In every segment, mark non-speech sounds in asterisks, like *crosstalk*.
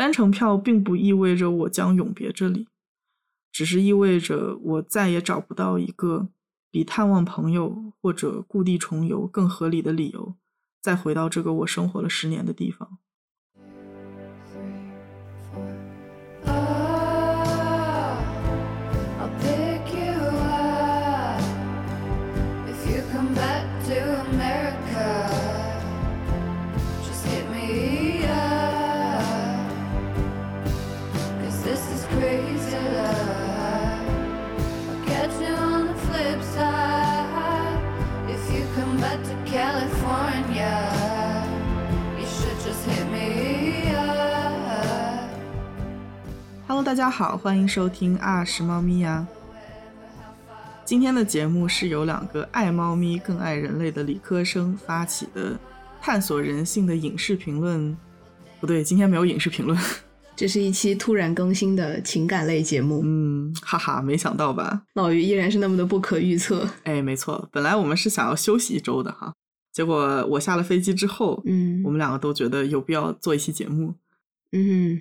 单程票并不意味着我将永别这里，只是意味着我再也找不到一个比探望朋友或者故地重游更合理的理由，再回到这个我生活了十年的地方。大家好，欢迎收听啊是猫咪呀。今天的节目是由两个爱猫咪更爱人类的理科生发起的探索人性的影视评论。不对，今天没有影视评论，*laughs* 这是一期突然更新的情感类节目。嗯，哈哈，没想到吧？老于依然是那么的不可预测。哎，没错，本来我们是想要休息一周的哈，结果我下了飞机之后，嗯，我们两个都觉得有必要做一期节目。嗯。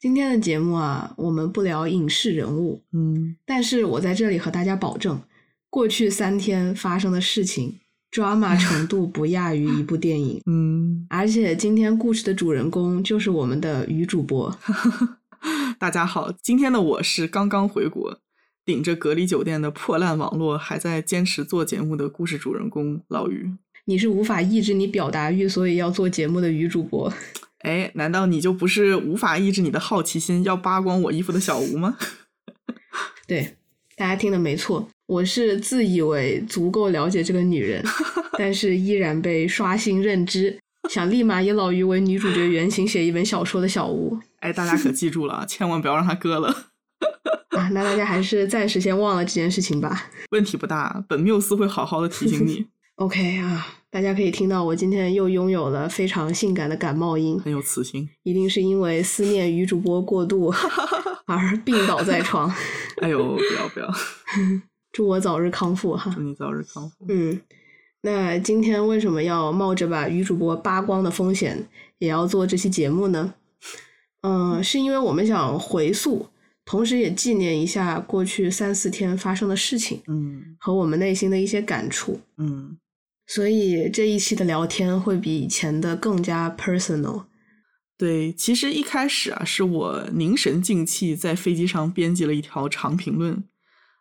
今天的节目啊，我们不聊影视人物，嗯，但是我在这里和大家保证，过去三天发生的事情，drama *laughs* 程度不亚于一部电影，嗯，而且今天故事的主人公就是我们的女主播。*laughs* 大家好，今天的我是刚刚回国，顶着隔离酒店的破烂网络，还在坚持做节目的故事主人公老于。你是无法抑制你表达欲，所以要做节目的女主播。哎，难道你就不是无法抑制你的好奇心，要扒光我衣服的小吴吗？*laughs* 对，大家听的没错，我是自以为足够了解这个女人，*laughs* 但是依然被刷新认知，想立马以老于为女主角原型写一本小说的小吴。*laughs* 哎，大家可记住了，千万不要让他割了。啊，那大家还是暂时先忘了这件事情吧。问题不大，本缪斯会好好的提醒你。OK 啊，大家可以听到我今天又拥有了非常性感的感冒音，很有磁性，一定是因为思念女主播过度 *laughs* 而病倒在床。*laughs* 哎呦，不要不要，*laughs* 祝我早日康复哈！祝你早日康复。嗯，那今天为什么要冒着把女主播扒光的风险也要做这期节目呢？嗯，是因为我们想回溯，同时也纪念一下过去三四天发生的事情，嗯，和我们内心的一些感触，嗯。所以这一期的聊天会比以前的更加 personal。对，其实一开始啊，是我凝神静气在飞机上编辑了一条长评论。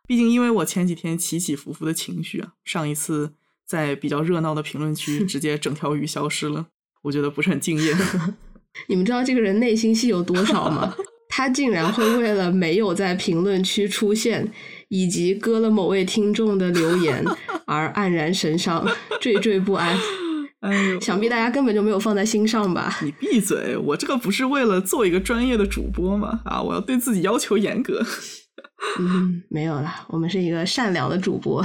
毕竟因为我前几天起起伏伏的情绪啊，上一次在比较热闹的评论区直接整条鱼消失了，我觉得不是很敬业。*laughs* 你们知道这个人内心戏有多少吗？*laughs* 他竟然会为了没有在评论区出现。以及割了某位听众的留言 *laughs* 而黯然神伤、惴惴不安，*laughs* 哎呦，想必大家根本就没有放在心上吧？你闭嘴！我这个不是为了做一个专业的主播吗？啊，我要对自己要求严格。嗯，没有啦，我们是一个善良的主播。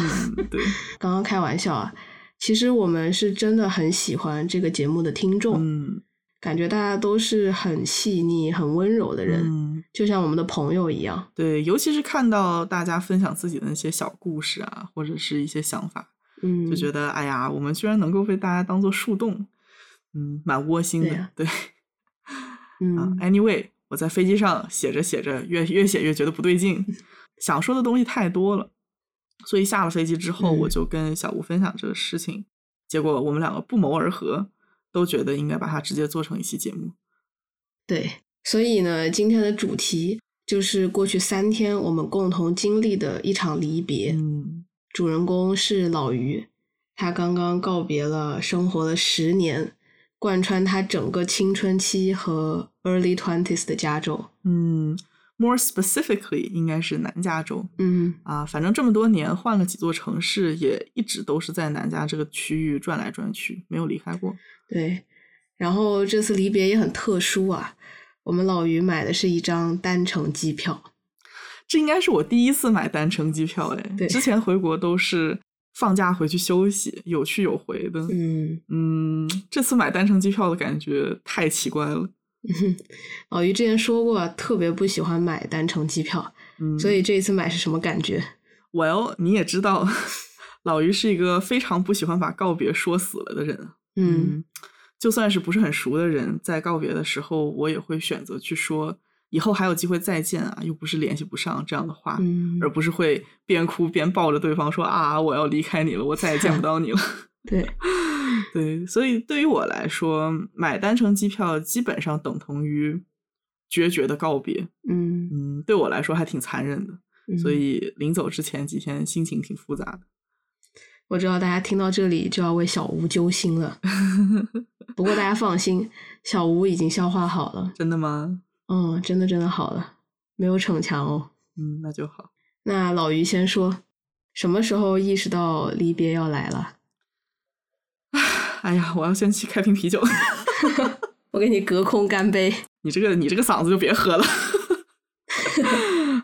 对，*laughs* 刚刚开玩笑啊，其实我们是真的很喜欢这个节目的听众。嗯。感觉大家都是很细腻、很温柔的人，就像我们的朋友一样。对，尤其是看到大家分享自己的那些小故事啊，或者是一些想法，嗯，就觉得哎呀，我们居然能够被大家当做树洞，嗯，蛮窝心的。对，*laughs* 嗯，Anyway，我在飞机上写着写着，越越写越觉得不对劲，*laughs* 想说的东西太多了，所以下了飞机之后，我就跟小吴分享这个事情，结果我们两个不谋而合。都觉得应该把它直接做成一期节目。对，所以呢，今天的主题就是过去三天我们共同经历的一场离别。嗯，主人公是老于，他刚刚告别了生活了十年，贯穿他整个青春期和 early twenties 的加州。嗯。More specifically，应该是南加州。嗯啊，反正这么多年换了几座城市，也一直都是在南加这个区域转来转去，没有离开过。对，然后这次离别也很特殊啊。我们老于买的是一张单程机票，这应该是我第一次买单程机票。哎，对之前回国都是放假回去休息，有去有回的。嗯嗯，这次买单程机票的感觉太奇怪了。*laughs* 老于之前说过，特别不喜欢买单程机票，所以这一次买是什么感觉？Well，你也知道，*laughs* 老于是一个非常不喜欢把告别说死了的人。嗯，就算是不是很熟的人，在告别的时候，我也会选择去说以后还有机会再见啊，又不是联系不上这样的话，嗯而不是会边哭边抱着对方说啊，我要离开你了，我再也见不到你了。*laughs* 对，*laughs* 对，所以对于我来说，买单程机票基本上等同于决绝的告别。嗯，嗯，对我来说还挺残忍的，嗯所以临走之前几天心情挺复杂的。我知道大家听到这里就要为小吴揪心了，*laughs* 不过大家放心，小吴已经消化好了，真的吗？嗯，真的真的好了，没有逞强哦。嗯，那就好。那老于先说，什么时候意识到离别要来了？哎呀，我要先去开瓶啤酒。*laughs* *laughs* 我给你隔空干杯。你这个你这个嗓子就别喝了。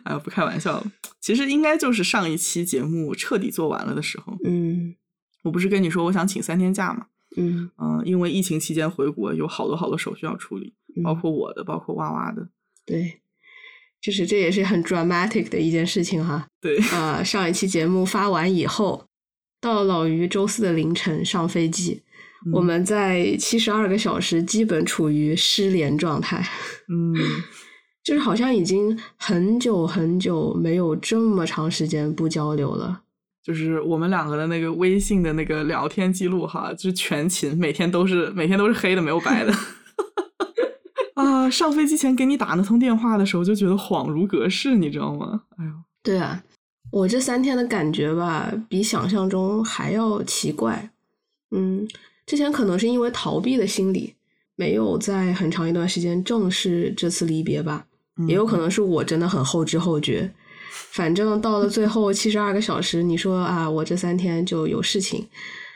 哎呀，不开玩笑了。其实应该就是上一期节目彻底做完了的时候，嗯我不是跟你说我想请三天假嘛？嗯嗯、因为疫情期间回国有好多好多手续要处理，嗯包括我的，包括娃娃的。对，就是这也是很 dramatic 的一件事情哈。对，呃，上一期节目发完以后，到老于周四的凌晨上飞机，嗯我们在七十二个小时基本处于失联状态，嗯，*laughs* 就是好像已经很久很久没有这么长时间不交流了。就是我们两个的那个微信的那个聊天记录哈，就是全勤，每天都是每天都是黑的，没有白的。*laughs* 啊，上飞机前给你打那通电话的时候，就觉得恍如隔世，你知道吗？哎呦，对啊，我这三天的感觉吧，比想象中还要奇怪。嗯，之前可能是因为逃避的心理，没有在很长一段时间正视这次离别吧，也有可能是我真的很后知后觉。反正到了最后七十二个小时，你说啊，我这三天就有事情，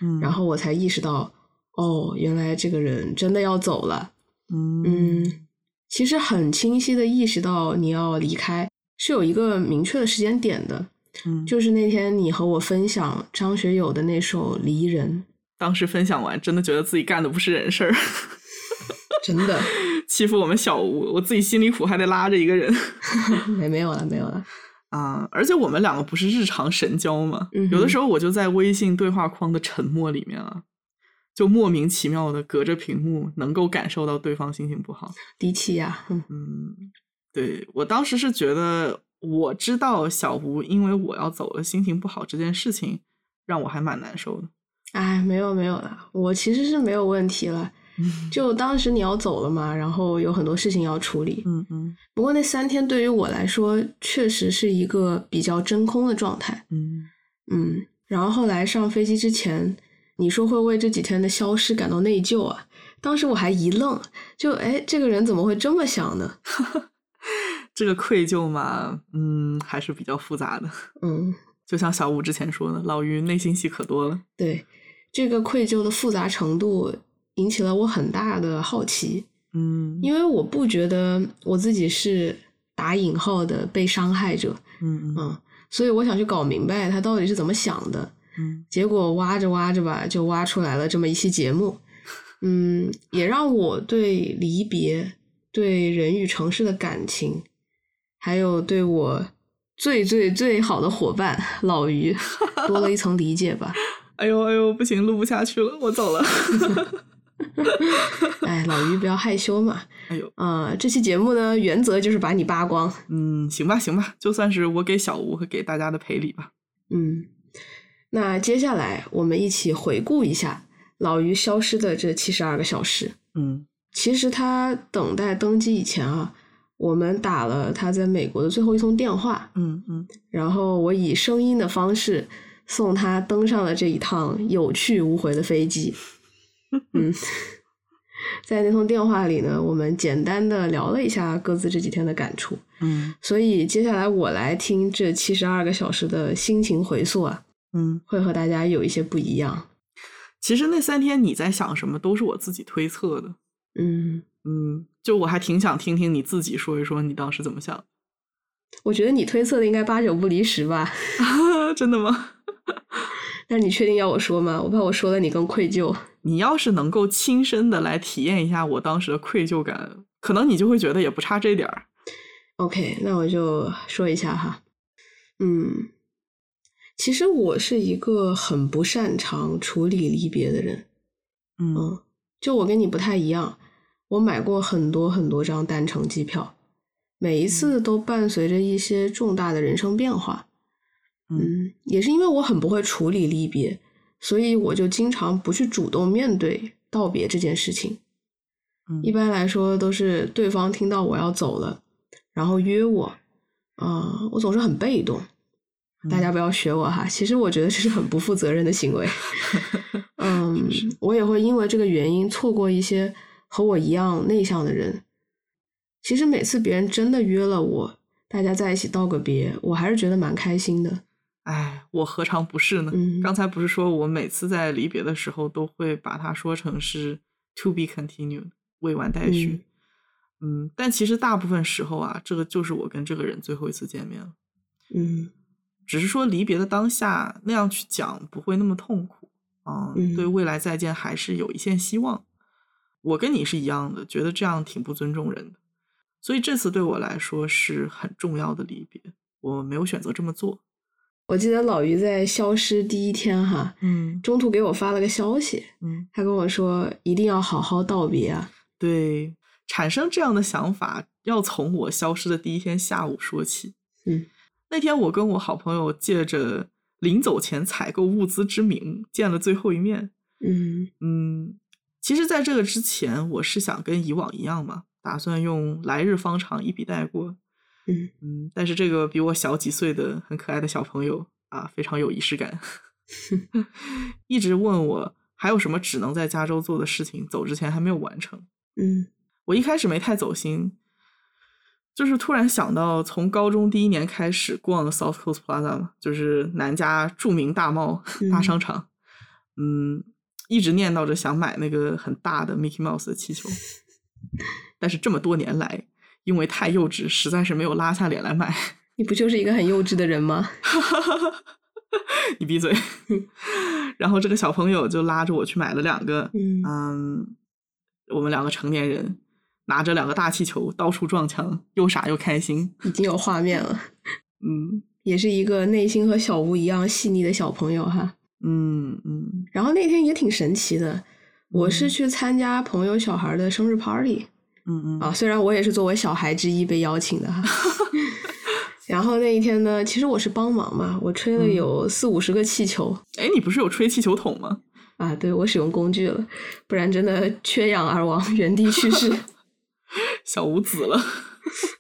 嗯，然后我才意识到，哦，原来这个人真的要走了。嗯嗯，其实很清晰的意识到你要离开，是有一个明确的时间点的，嗯，就是那天你和我分享张学友的那首《离人当时分享完，真的觉得自己干的不是人事儿，*laughs*》，真的欺负我们小吴，我自己心里苦，还得拉着一个人 *laughs* 没 *laughs* 没有了，没有了。啊！而且我们两个不是日常神交吗？嗯有的时候我就在微信对话框的沉默里面啊，就莫名其妙的隔着屏幕能够感受到对方心情不好。低气压，嗯嗯，对我当时是觉得，我知道小吴因为我要走了，心情不好这件事情，让我还蛮难受的。哎，没有没有了，我其实是没有问题了。就当时你要走了嘛，然后有很多事情要处理。嗯嗯不过那三天对于我来说，确实是一个比较真空的状态。嗯嗯，然后后来上飞机之前，你说会为这几天的消失感到内疚啊？当时我还一愣，就哎，这个人怎么会这么想呢？*laughs* 这个愧疚嘛，嗯，还是比较复杂的。嗯，*laughs* 就像小五之前说的，老于内心戏可多了。对，这个愧疚的复杂程度引起了我很大的好奇，嗯，因为我不觉得我自己是打引号的被伤害者，嗯嗯嗯，所以我想去搞明白他到底是怎么想的。嗯结果挖着挖着吧，就挖出来了这么一期节目，*laughs* 嗯，也让我对离别、对人与城市的感情，还有对我最最最好的伙伴老于 *laughs* 多了一层理解吧。哎呦哎呦，不行，录不下去了，我走了。*laughs* *laughs* 哎，老于不要害羞嘛。哎呦，呃，这期节目呢，原则就是把你扒光。嗯，行吧行吧，就算是我给小吴和给大家的赔礼吧。嗯，那接下来我们一起回顾一下老于消失的这七十二个小时。嗯其实他等待登机以前啊，我们打了他在美国的最后一通电话，嗯嗯然后我以声音的方式送他登上了这一趟有去无回的飞机。*laughs* 嗯，在那通电话里呢，我们简单的聊了一下各自这几天的感触。嗯所以接下来我来听这七十二个小时的心情回溯啊，嗯，会和大家有一些不一样。其实那三天你在想什么，都是我自己推测的。嗯，嗯，就我还挺想听听你自己说一说你当时怎么想。我觉得你推测的应该八九不离十吧。*laughs* 真的吗？*laughs* 但是你确定要我说吗？我怕我说了你更愧疚。你要是能够亲身的来体验一下我当时的愧疚感，可能你就会觉得也不差这点儿。OK，那我就说一下哈。嗯，其实我是一个很不擅长处理离别的人。嗯嗯，就我跟你不太一样，我买过很多很多张单程机票，每一次都伴随着一些重大的人生变化。嗯，也是因为我很不会处理离别，所以我就经常不去主动面对道别这件事情。嗯一般来说都是对方听到我要走了，然后约我，啊、我总是很被动。大家不要学我哈，其实我觉得这是很不负责任的行为。*laughs* 嗯，我也会因为这个原因错过一些和我一样内向的人。其实每次别人真的约了我，大家在一起道个别，我还是觉得蛮开心的。哎，我何尝不是呢？嗯刚才不是说我每次在离别的时候都会把它说成是 to be continued，未完待续。嗯但其实大部分时候啊，这个就是我跟这个人最后一次见面了。嗯只是说离别的当下那样去讲不会那么痛苦啊、嗯对未来再见还是有一线希望。我跟你是一样的，觉得这样挺不尊重人的，所以这次对我来说是很重要的离别，我没有选择这么做。我记得老于在消失第一天哈，嗯中途给我发了个消息，嗯，他跟我说一定要好好道别啊。对，产生这样的想法要从我消失的第一天下午说起。嗯，那天我跟我好朋友借着临走前采购物资之名见了最后一面。嗯嗯，其实，在这个之前，我是想跟以往一样嘛，打算用来日方长一笔带过。嗯。嗯，但是这个比我小几岁的很可爱的小朋友啊，非常有仪式感，*laughs* 一直问我还有什么只能在加州做的事情，走之前还没有完成。嗯。我一开始没太走心，就是突然想到从高中第一年开始逛 South Coast Plaza 嘛，就是南加著名大贸大嗯商场，嗯，一直念叨着想买那个很大的 Mickey Mouse 的气球，*laughs* 但是这么多年来，因为太幼稚，实在是没有拉下脸来买。*laughs* 你不就是一个很幼稚的人吗？*laughs* 你闭嘴！*laughs* 然后这个小朋友就拉着我去买了两个，嗯嗯，我们两个成年人拿着两个大气球到处撞墙，又傻又开心。已经有画面了，嗯也是一个内心和小吴一样细腻的小朋友哈。嗯嗯然后那天也挺神奇的，我是嗯去参加朋友小孩的生日 party 嗯嗯啊，虽然我也是作为小孩之一被邀请的哈。*laughs* 然后那一天呢，其实我是帮忙嘛，我吹了嗯有四五十个气球哎，你不是有吹气球筒吗？*laughs* 啊，对我使用工具了，不然真的缺氧而亡，原地去世。*laughs* 小五子了。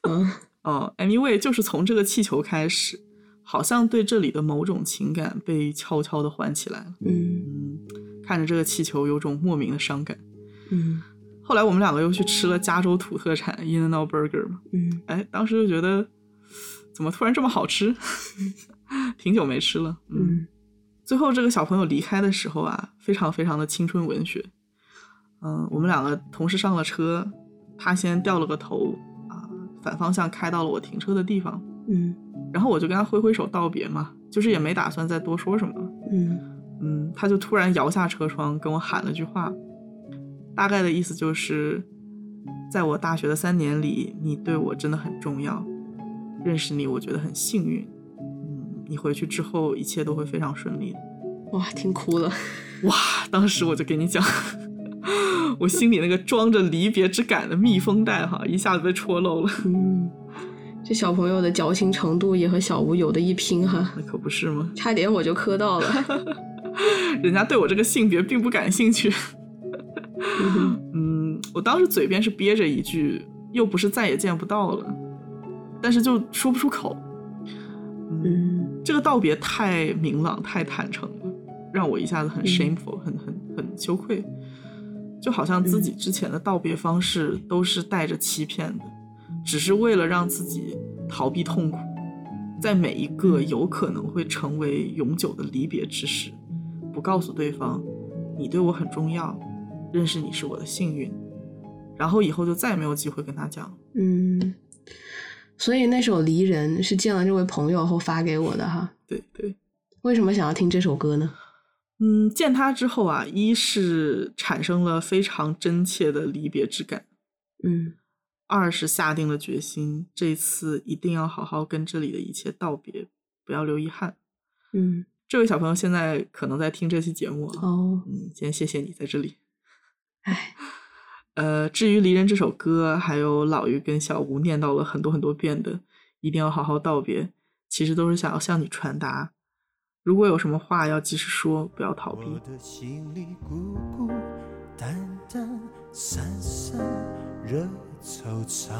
嗯哦，anyway，就是从这个气球开始，好像对这里的某种情感被悄悄的唤起来了。嗯嗯，看着这个气球，有种莫名的伤感。嗯后来我们两个又去吃了加州土特产 In and Out Burger 嘛，嗯哎，当时就觉得怎么突然这么好吃，*laughs* 挺久没吃了。嗯，嗯最后这个小朋友离开的时候啊，非常非常的青春文学。嗯，我们两个同时上了车，他先掉了个头啊，反方向开到了我停车的地方，嗯然后我就跟他挥挥手道别嘛，就是也没打算再多说什么。嗯嗯，他就突然摇下车窗跟我喊了句话，大概的意思就是，在我大学的三年里，你对我真的很重要，认识你我觉得很幸运。嗯，你回去之后一切都会非常顺利的。哇，听哭了。*laughs* 哇，当时我就给你讲，*laughs* 我心里那个装着离别之感的密封袋哈，一下子被戳漏了。嗯，这小朋友的矫情程度也和小吴有的一拼哈，那可不是吗？差点我就磕到了。*laughs* 人家对我这个性别并不感兴趣。嗯 *laughs* 嗯，我当时嘴边是憋着一句，又不是再也见不到了，但是就说不出口。嗯，嗯。这个道别太明朗、太坦诚了，让我一下子很 shameful，、很很很羞愧，就好像自己之前的道别方式都是带着欺骗的，只是为了让自己逃避痛苦，在每一个有可能会成为永久的离别之时，不告诉对方你对我很重要，认识你是我的幸运，然后以后就再也没有机会跟他讲。嗯，所以那首《离人》是见了这位朋友后发给我的哈。对对。为什么想要听这首歌呢？嗯，见他之后啊，一是产生了非常真切的离别之感，嗯二是下定了决心，这次一定要好好跟这里的一切道别，不要留遗憾。嗯这位小朋友现在可能在听这期节目啊，哦，嗯，先谢谢你在这里。唉，*laughs* 呃，至于《离人》这首歌，还有老于跟小吴念叨了很多很多遍的“一定要好好道别”，其实都是想要向你传达，如果有什么话要及时说，不要逃避。我的心里孤孤单单，散散惹惆怅。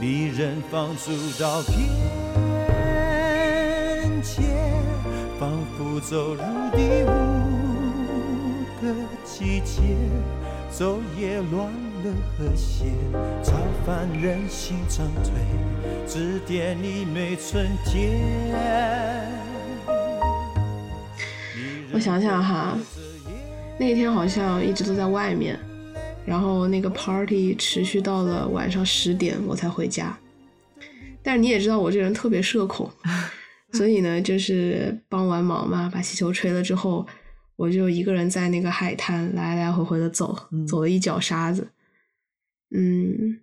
离人放逐到边界，仿佛走入第五个季节，昼夜乱了和谐，超凡人心长退，指点你每春天。我想想哈，那天好像一直都在外面，然后那个 party 持续到了晚上十点我才回家。但是你也知道我这人特别社恐，*laughs* 所以呢，就是帮完忙嘛，把气球吹了之后，我就一个人在那个海滩来来回回的走，嗯走了一脚沙子。嗯，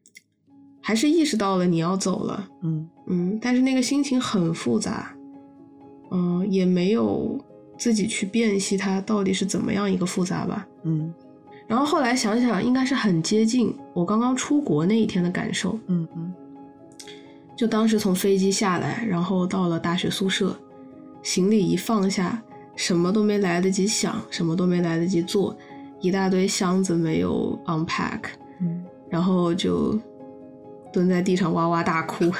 还是意识到了你要走了，嗯嗯，但是那个心情很复杂，嗯，也没有自己去辨析它到底是怎么样一个复杂吧。嗯然后后来想想，应该是很接近我刚刚出国那一天的感受。嗯嗯就当时从飞机下来，然后到了大学宿舍，行李一放下，什么都没来得及想，什么都没来得及做，一大堆箱子没有 unpack，嗯，然后就蹲在地上哇哇大哭。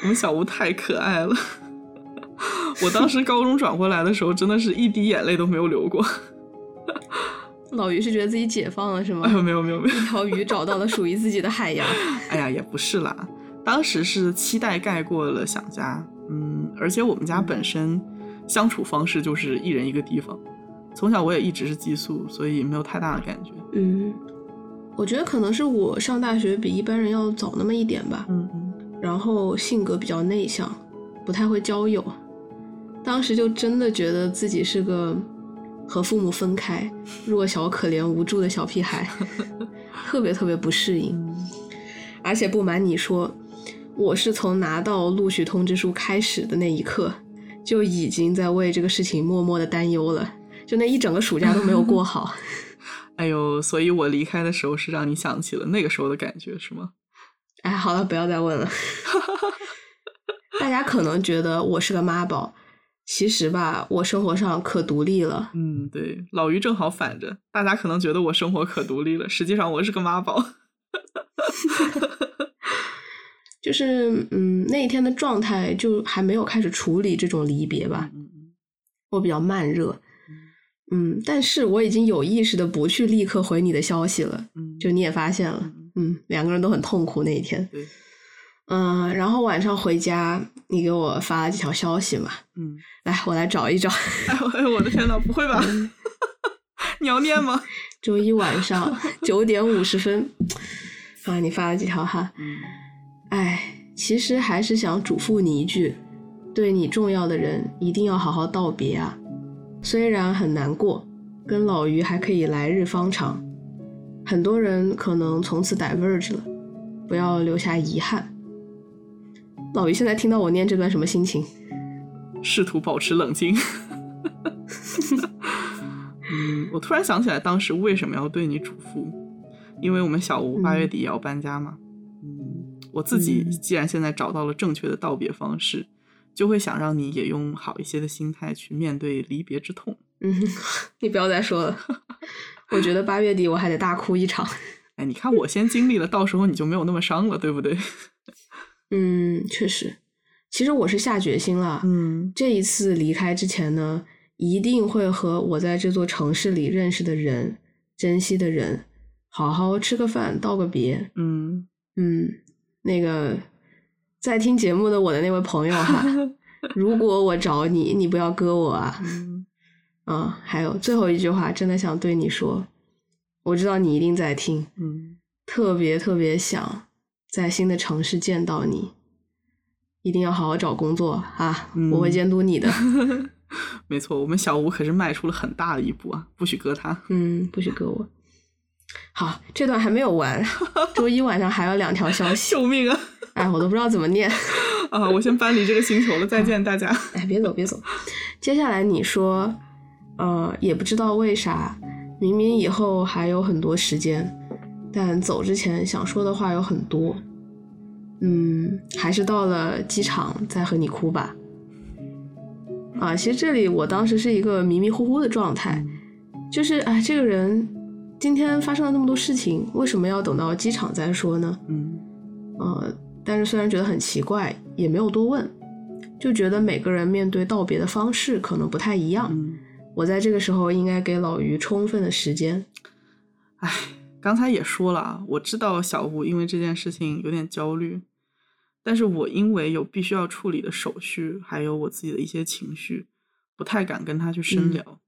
我们小吴太可爱了。我当时高中转回来的时候，真的是一滴眼泪都没有流过。老于是觉得自己解放了是吗哎？呦，没有没有没有，一条鱼找到了属于自己的海洋。哎呀，也不是啦，当时是期待盖过了想家，嗯，而且我们家本身相处方式就是一人一个地方，从小我也一直是寄宿，所以没有太大的感觉。嗯，我觉得可能是我上大学比一般人要早那么一点吧。嗯嗯然后性格比较内向，不太会交友。当时就真的觉得自己是个和父母分开、弱小、可怜、无助的小屁孩，*laughs* 特别特别不适应。嗯而且不瞒你说，我是从拿到录取通知书开始的那一刻，就已经在为这个事情默默的担忧了。就那一整个暑假都没有过好。*laughs* 哎呦，所以我离开的时候是让你想起了那个时候的感觉，是吗？哎，好了，不要再问了。*laughs* 大家可能觉得我是个妈宝，其实吧，我生活上可独立了。嗯，对，老于正好反着，大家可能觉得我生活可独立了，实际上我是个妈宝。*laughs* 就是，嗯，那一天的状态就还没有开始处理这种离别吧，嗯我比较慢热。嗯，但是我已经有意识的不去立刻回你的消息了，嗯，就你也发现了，嗯，两个人都很痛苦那一天。对，嗯，然后晚上回家，你给我发了几条消息嘛，嗯，来，我来找一找。哎我的天呐，不会吧？*laughs* 你要念吗？周一晚上 *laughs* 九点五十分，啊，你发了几条哈？嗯哎，其实还是想嘱咐你一句，对你重要的人一定要好好道别啊。虽然很难过，跟老于还可以来日方长，很多人可能从此 diverge 了，不要留下遗憾。老于现在听到我念这段什么心情？试图保持冷静。嗯，我突然想起来，当时为什么要对你嘱咐？因为我们小吴八月底也要搬家嘛。嗯，我自己嗯既然现在找到了正确的道别方式，就会想让你也用好一些的心态去面对离别之痛。嗯，*laughs* 你不要再说了，*laughs* 我觉得八月底我还得大哭一场。*laughs* 哎，你看我先经历了，到时候你就没有那么伤了，对不对？嗯，确实，其实我是下决心了。嗯这一次离开之前呢，一定会和我在这座城市里认识的人、珍惜的人，好好吃个饭，道个别。嗯嗯，那个在听节目的我的那位朋友哈，*laughs* 如果我找你，你不要割我啊！嗯啊，还有最后一句话，真的想对你说，我知道你一定在听，嗯，特别特别想在新的城市见到你，一定要好好找工作啊！我会嗯监督你的。*laughs* 没错，我们小吴可是迈出了很大的一步啊，不许割他。嗯，不许割我。好，这段还没有完，周一晚上还有两条消息，*laughs* 救命啊！哎，我都不知道怎么念。*laughs* 啊，我先搬离这个星球了，再见大家。哎，别走别走。接下来你说，呃，也不知道为啥，明明以后还有很多时间，但走之前想说的话有很多。嗯，还是到了机场再和你哭吧。啊，其实这里我当时是一个迷迷糊糊的状态，就是哎，这个人今天发生了那么多事情，为什么要等到机场再说呢？嗯呃，但是虽然觉得很奇怪，也没有多问，就觉得每个人面对道别的方式可能不太一样。嗯，我在这个时候应该给老于充分的时间。哎，刚才也说了啊，我知道小吴因为这件事情有点焦虑，但是我因为有必须要处理的手续，还有我自己的一些情绪，不太敢跟他去深聊。嗯，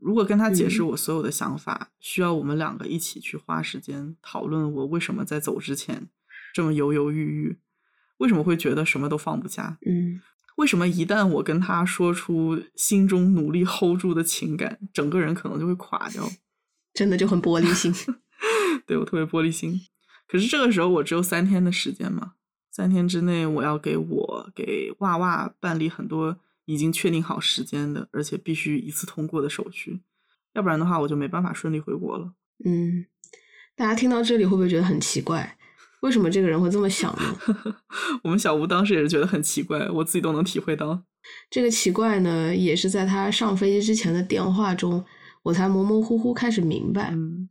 如果跟他解释嗯我所有的想法，需要我们两个一起去花时间讨论我为什么在走之前这么犹犹豫豫，为什么会觉得什么都放不下，嗯为什么一旦我跟他说出心中努力 hold 住的情感，整个人可能就会垮掉。*laughs* 真的就很玻璃心。*laughs* 对我特别玻璃心。可是这个时候我只有三天的时间嘛，三天之内我要给我给娃娃办理很多已经确定好时间的，而且必须一次通过的手续，要不然的话我就没办法顺利回国了。嗯，大家听到这里会不会觉得很奇怪？为什么这个人会这么想呢？*laughs* 我们小吴当时也是觉得很奇怪，我自己都能体会到。这个奇怪呢，也是在他上飞机之前的电话中，我才模模糊糊开始明白。嗯，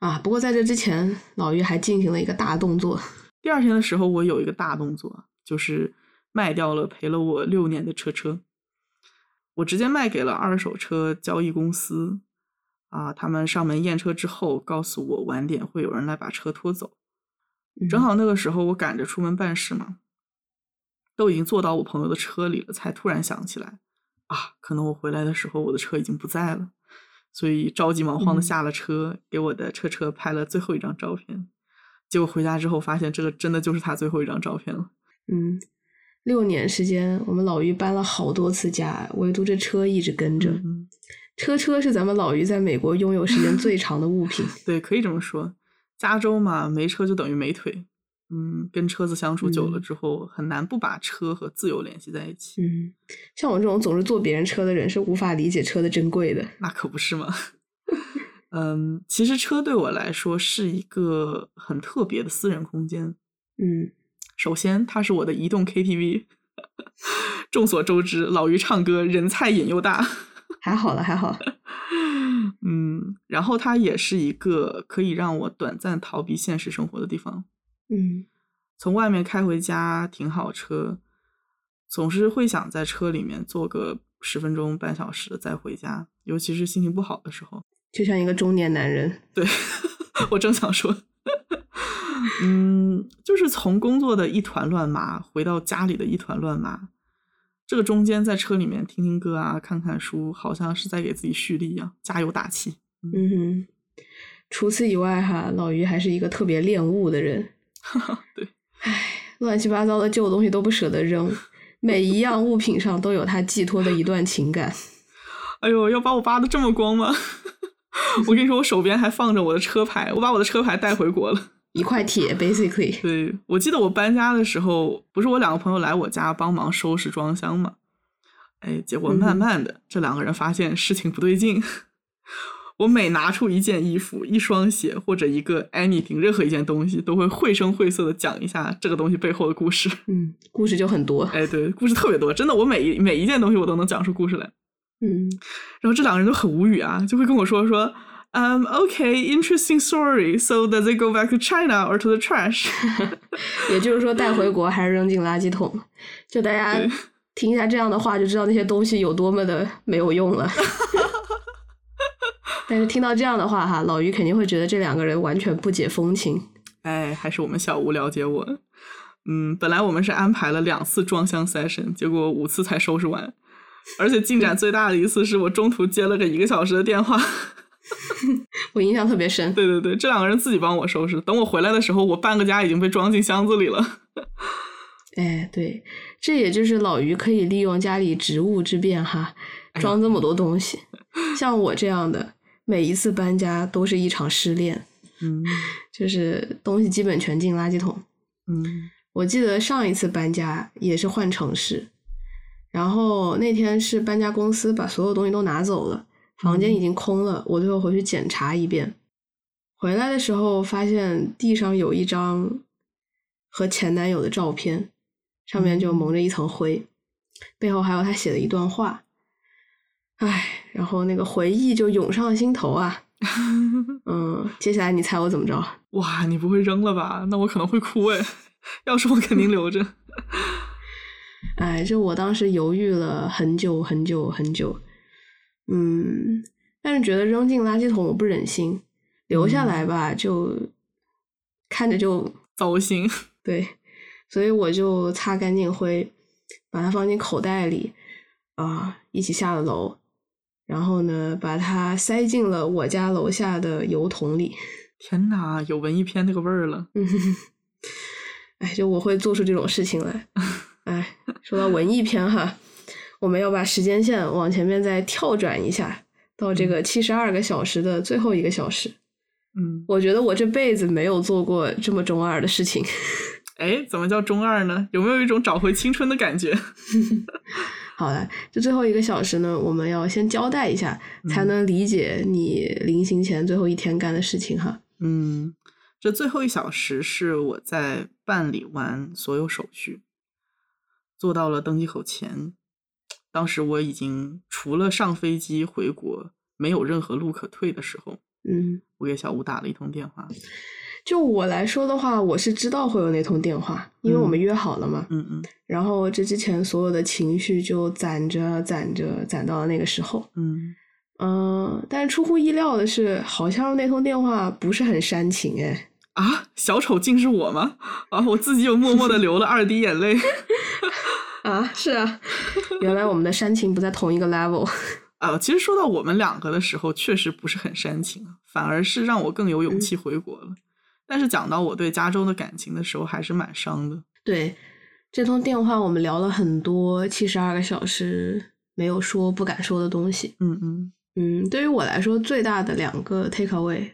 啊，不过在这之前，老于还进行了一个大动作。第二天的时候，我有一个大动作，就是卖掉了陪了我六年的车车，我直接卖给了二手车交易公司。啊，他们上门验车之后，告诉我晚点会有人来把车拖走。正嗯好那个时候我赶着出门办事嘛，都已经坐到我朋友的车里了，才突然想起来，啊，可能我回来的时候我的车已经不在了，所以着急忙慌的嗯下了车，给我的车车拍了最后一张照片。结果回家之后发现，这个真的就是他最后一张照片了。嗯，六年时间，我们老于搬了好多次家，唯独这车一直跟着。嗯，车车是咱们老于在美国拥有时间最 *laughs* 长的物品。对，可以这么说。加州嘛，没车就等于没腿。嗯，跟车子相处久了嗯之后，很难不把车和自由联系在一起。嗯，像我这种总是坐别人车的人，是无法理解车的珍贵的。那可不是吗。*laughs* 嗯，其实车对我来说是一个很特别的私人空间。嗯首先，它是我的移动 KTV。*laughs* 众所周知，老于唱歌人菜瘾又大。*laughs* 还好了，还好。*laughs* 嗯，然后它也是一个可以让我短暂逃避现实生活的地方。嗯从外面开回家，停好车，总是会想在车里面坐个十分钟、半小时再回家，尤其是心情不好的时候。就像一个中年男人。对，我正想说，嗯，就是从工作的一团乱麻回到家里的一团乱麻，这个中间在车里面听听歌啊，看看书，好像是在给自己蓄力一样，加油打气。嗯哼。除此以外，哈，老于还是一个特别恋物的人。*laughs* 对，唉，乱七八糟的旧东西都不舍得扔，每一样物品上都有他寄托的一段情感。*laughs* 哎呦，要把我扒的这么光吗？*laughs* 我跟你说，我手边还放着我的车牌，我把我的车牌带回国了。一块铁，*laughs* basically。对，我记得我搬家的时候，不是我两个朋友来我家帮忙收拾装箱嘛？哎，结果慢嗯慢的，这两个人发现事情不对劲。*laughs* 我每拿出一件衣服、一双鞋或者一个 anything 任何一件东西，都会绘声绘色的讲一下这个东西背后的故事。嗯，故事就很多。哎，对，故事特别多，真的，我每一每一件东西我都能讲出故事来。嗯然后这两个人都很无语啊，就会跟我说说，嗯、o k i n t e r e s t i n g story. So does it go back to China or to the trash？*laughs* 也就是说，带回国还是扔进垃圾桶。就大家听一下这样的话，就知道那些东西有多么的没有用了。*laughs* 但是听到这样的话哈，老于肯定会觉得这两个人完全不解风情。哎，还是我们小吴了解我。嗯，本来我们是安排了两次装箱 session，结果五次才收拾完，而且进展最大的一次是我中途接了个一个小时的电话。*laughs* 我印象特别深。对对对，这两个人自己帮我收拾，等我回来的时候，我半个家已经被装进箱子里了。*laughs* 哎，对，这也就是老于可以利用家里职务之便哈，哎 *laughs* 装这么多东西。像我这样的，每一次搬家都是一场失恋，嗯就是东西基本全进垃圾桶。嗯我记得上一次搬家也是换城市，然后那天是搬家公司把所有东西都拿走了，房间已经空了，我最后回去检查一遍。回来的时候发现地上有一张和前男友的照片，上面就蒙着一层灰，背后还有他写的一段话。唉，然后那个回忆就涌上心头啊。*laughs* 嗯，接下来你猜我怎么着？*laughs* 哇，你不会扔了吧？那我可能会哭哎。*laughs* 要是我肯定留着。哎，就我当时犹豫了很久很久很久，嗯，但是觉得扔进垃圾桶我不忍心，留下来吧，就看着就 *laughs* 糟心。对，所以我就擦干净灰，把它放进口袋里，啊，一起下了楼。然后呢，把它塞进了我家楼下的油桶里。天哪，有文艺片那个味儿了。嗯，哎，就我会做出这种事情来。*laughs* 哎，说到文艺片哈，我们要把时间线往前面再跳转一下，到这个七十二个小时的最后一个小时。嗯，我觉得我这辈子没有做过这么中二的事情。*laughs* 哎，怎么叫中二呢？有没有一种找回青春的感觉？*laughs* 好了，这最后一个小时呢，我们要先交代一下，才能理解你临行前最后一天干的事情哈。嗯，这最后一小时是我在办理完所有手续，做到了登机口前。当时我已经除了上飞机回国，没有任何路可退的时候。嗯，我给小吴打了一通电话。就我来说的话，我是知道会有那通电话，因为我们约好了嘛。嗯嗯。然后这之前所有的情绪就攒着攒着攒到了那个时候。嗯嗯，但是出乎意料的是，好像那通电话不是很煽情哎。啊，小丑竟是我吗？啊，我自己又默默的流了二滴眼泪。*laughs* 啊，是啊，*laughs* 原来我们的煽情不在同一个 level。啊，其实说到我们两个的时候，确实不是很煽情，反而是让我更有勇气回国了。但是讲到我对加州的感情的时候，还是蛮伤的。对，这通电话我们聊了很多，七十二个小时没有说、不敢说的东西。嗯嗯嗯，对于我来说，最大的两个 take away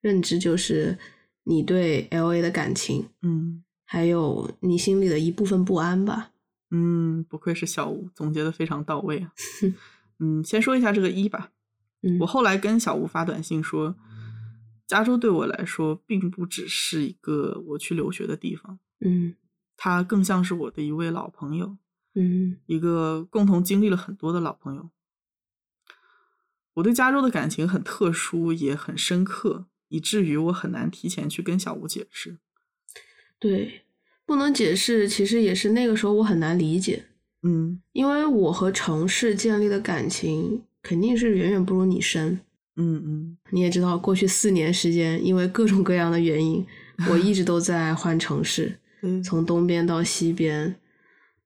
认知就是你对 L A 的感情，嗯，还有你心里的一部分不安吧。嗯，不愧是小吴，总结的非常到位啊。*laughs* 嗯，先说一下这个一吧。嗯，我后来跟小吴发短信说。加州对我来说，并不只是一个我去留学的地方，嗯，它更像是我的一位老朋友，嗯，一个共同经历了很多的老朋友。我对加州的感情很特殊，也很深刻，以至于我很难提前去跟小吴解释。对，不能解释，其实也是那个时候我很难理解，嗯，因为我和城市建立的感情肯定是远远不如你深。嗯嗯，你也知道，过去四年时间，因为各种各样的原因，我一直都在换城市，*laughs* 从东边到西边，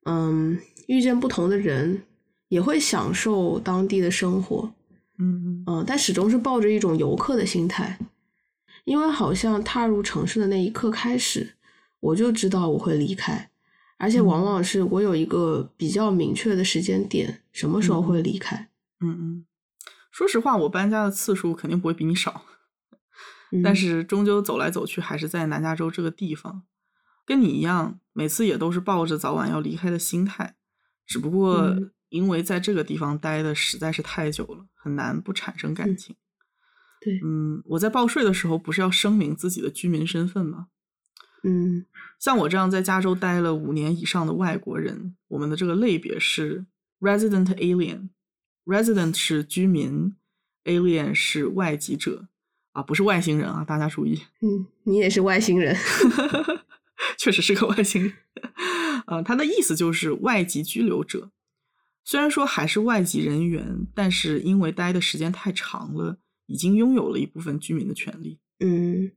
嗯，遇见不同的人，也会享受当地的生活，嗯。嗯，但始终是抱着一种游客的心态，因为好像踏入城市的那一刻开始，我就知道我会离开，而且往往是我有一个比较明确的时间点，什么时候会离开，嗯嗯。说实话，我搬家的次数肯定不会比你少，但。是终究走来走去还是在南加州这个地方，跟你一样，每次也都是抱着早晚要离开的心态，只不过因为在这个地方待的实在是太久了，很难不产生感情。对，嗯，我在报税的时候不是要声明自己的居民身份吗？嗯，像我这样在加州待了五年以上的外国人，我们的这个类别是 resident alien。Resident 是居民，Alien 是外籍者啊，不是外星人啊，大家注意。嗯，你也是外星人，*laughs* 确实是个外星人。呃，他的意思就是外籍居留者。虽然说还是外籍人员，但是因为待的时间太长了，已经拥有了一部分居民的权利。嗯，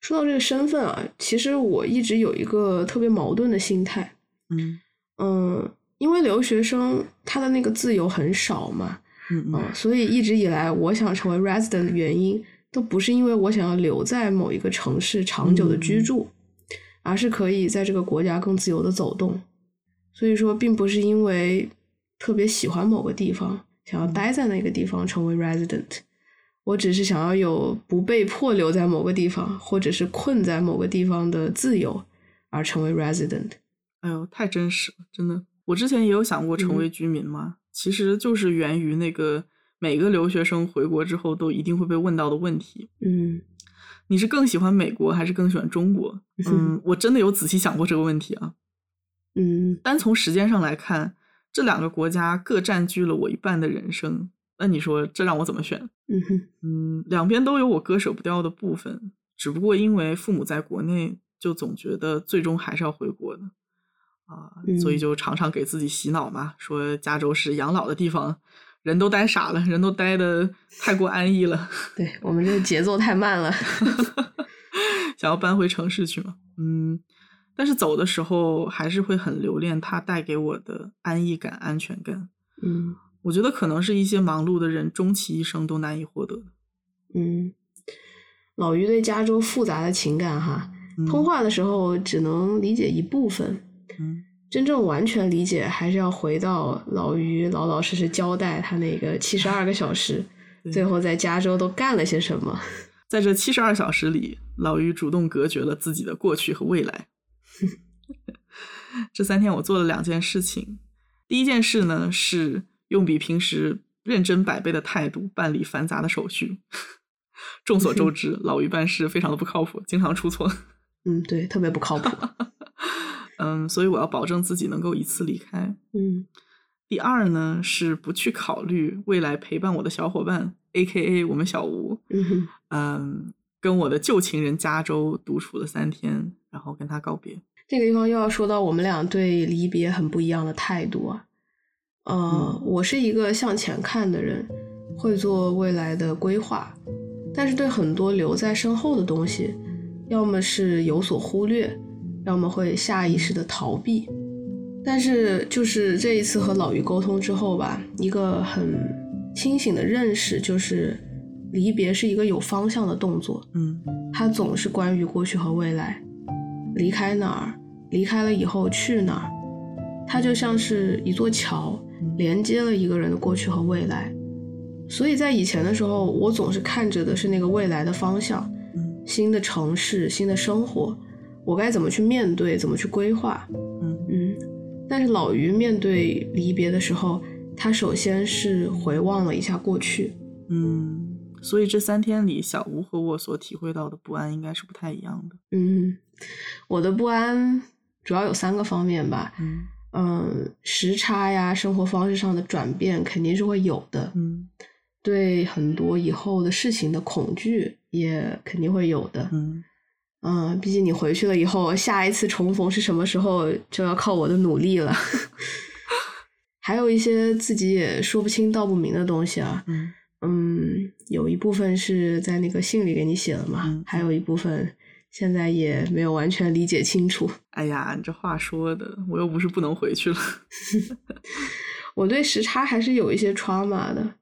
说到这个身份啊，其实我一直有一个特别矛盾的心态。嗯嗯。因为留学生他的那个自由很少嘛，嗯嗯，所以一直以来我想成为 resident 的原因，都不是因为我想要留在某一个城市长久的居住，而是可以在这个国家更自由的走动。所以说，并不是因为特别喜欢某个地方，想要待在那个地方成为 resident，我只是想要有不被迫留在某个地方，或者是困在某个地方的自由，而成为 resident。哎呦，太真实了，真的。我之前也有想过成为居民嘛，其实就是源于那个每个留学生回国之后都一定会被问到的问题。嗯你是更喜欢美国还是更喜欢中国？嗯，*laughs* 我真的有仔细想过这个问题啊。嗯单从时间上来看，这两个国家各占据了我一半的人生。那你说这让我怎么选？嗯哼嗯，两边都有我割舍不掉的部分，只不过因为父母在国内，就总觉得最终还是要回国的啊，所以嗯就常常给自己洗脑嘛，说加州是养老的地方，人都呆傻了，人都呆的太过安逸了，*laughs* 对我们这个节奏太慢了。*laughs* 想要搬回城市去嘛。嗯，但是走的时候还是会很留恋它带给我的安逸感、安全感。嗯我觉得可能是一些忙碌的人终其一生都难以获得的。嗯，老于对加州复杂的情感哈，嗯通话的时候只能理解一部分，嗯真正完全理解还是要回到老于老老实实交代他那个七十二个小时，*laughs* 最后在加州都干了些什么。在这七十二小时里，老于主动隔绝了自己的过去和未来。*laughs* 这三天我做了两件事情，第一件事呢是用比平时认真百倍的态度办理繁杂的手续。*laughs* 众所周知，老于办事非常的不靠谱，经常出错。嗯，对，特别不靠谱。*laughs* 嗯，所以我要保证自己能够一次离开。嗯第二呢是不去考虑未来陪伴我的小伙伴，A K A 我们小吴。嗯嗯，跟我的旧情人加州独处了三天，然后跟他告别。这个地方又要说到我们俩对离别很不一样的态度啊。呃，嗯我是一个向前看的人，会做未来的规划，但是对很多留在身后的东西，要么是有所忽略，要么会下意识的逃避。但是就是这一次和老于沟通之后吧，一个很清醒的认识就是，离别是一个有方向的动作。嗯它总是关于过去和未来，离开哪儿，离开了以后去哪儿，它就像是一座桥，连接了一个人的过去和未来。所以在以前的时候，我总是看着的是那个未来的方向，嗯新的城市、新的生活，我该怎么去面对，怎么去规划。嗯嗯，但是老于面对离别的时候，他首先是回望了一下过去，嗯，所以这三天里，小吴和我所体会到的不安应该是不太一样的。嗯，我的不安主要有三个方面吧。嗯嗯，时差呀，生活方式上的转变肯定是会有的。嗯对很多以后的事情的恐惧也肯定会有的。嗯嗯，毕竟你回去了以后，下一次重逢是什么时候，就要靠我的努力了。*laughs* 还有一些自己也说不清道不明的东西啊。嗯嗯，有一部分是在那个信里给你写了嘛，嗯还有一部分现在也没有完全理解清楚。哎呀，你这话说的，我又不是不能回去了。*laughs* 我对时差还是有一些 trauma 的，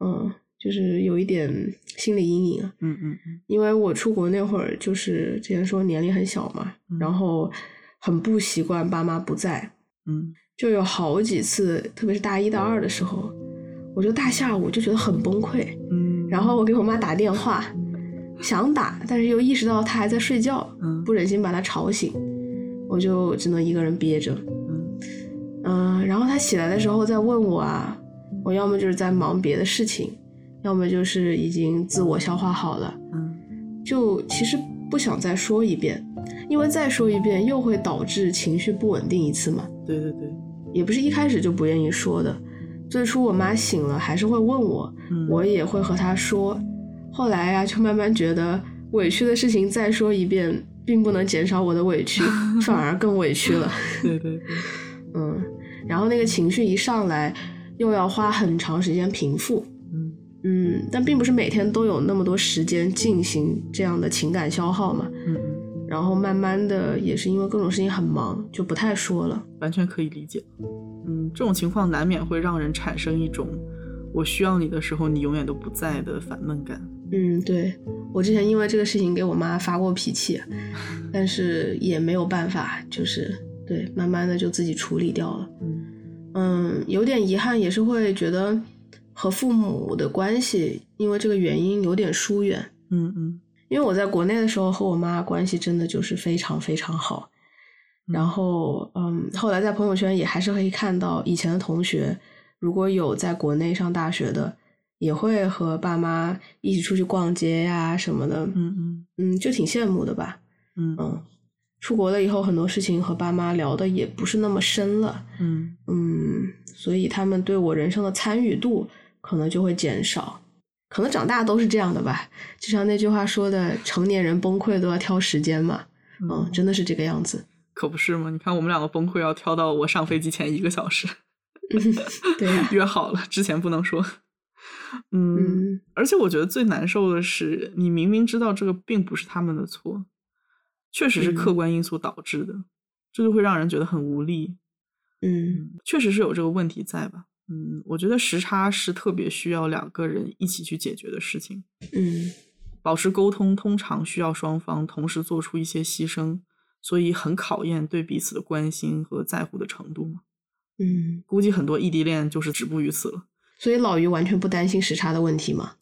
嗯，就是有一点心理阴影啊。嗯嗯嗯因为我出国那会儿，就是之前说年龄很小嘛，嗯然后很不习惯爸妈不在，嗯就有好几次，特别是大一大二的时候，我就大下午就觉得很崩溃，嗯，然后我给我妈打电话，想打，但是又意识到他还在睡觉，嗯。不忍心把他吵醒，我就只能一个人憋着。嗯。嗯，然后他起来的时候再问我啊，我要么就是在忙别的事情，要么就是已经自我消化好了，嗯。就其实不想再说一遍，因为再说一遍又会导致情绪不稳定一次嘛。对对对，也不是一开始就不愿意说的，最初我妈醒了还是会问我，嗯。我也会和她说，后来呀、就慢慢觉得委屈的事情再说一遍，并不能减少我的委屈，*laughs* 反而更委屈了。*laughs* 对对对，嗯，然后那个情绪一上来，又要花很长时间平复。嗯嗯，但并不是每天都有那么多时间进行这样的情感消耗嘛。嗯嗯，然后慢慢的，也是因为各种事情很忙，就不太说了。完全可以理解。嗯，这种情况难免会让人产生一种我需要你的时候你永远都不在的烦闷感。嗯，对我之前因为这个事情给我妈发过脾气，*laughs* 但是也没有办法，就是对，慢慢的就自己处理掉了。嗯嗯，有点遗憾，也是会觉得和父母的关系因为这个原因有点疏远。嗯嗯因为我在国内的时候和我妈关系真的就是非常非常好，然后，嗯，后来在朋友圈也还是可以看到以前的同学，如果有在国内上大学的，也会和爸妈一起出去逛街呀什么的，嗯嗯嗯，就挺羡慕的吧。嗯嗯，出国了以后，很多事情和爸妈聊的也不是那么深了，嗯嗯，所以他们对我人生的参与度可能就会减少。可能长大都是这样的吧，就像那句话说的，成年人崩溃都要挑时间嘛。嗯，真的是这个样子。可不是吗？你看我们两个崩溃要挑到我上飞机前一个小时，对呀、*laughs* 约好了，之前不能说。嗯，嗯而且我觉得最难受的是，你明明知道这个并不是他们的错，确实是客嗯观因素导致的，这就会让人觉得很无力。嗯确实是有这个问题在吧？嗯，我觉得时差是特别需要两个人一起去解决的事情。嗯保持沟通通常需要双方同时做出一些牺牲，所以很考验对彼此的关心和在乎的程度嘛。嗯，估计很多异地恋就是止步于此了。所以老于完全不担心时差的问题吗？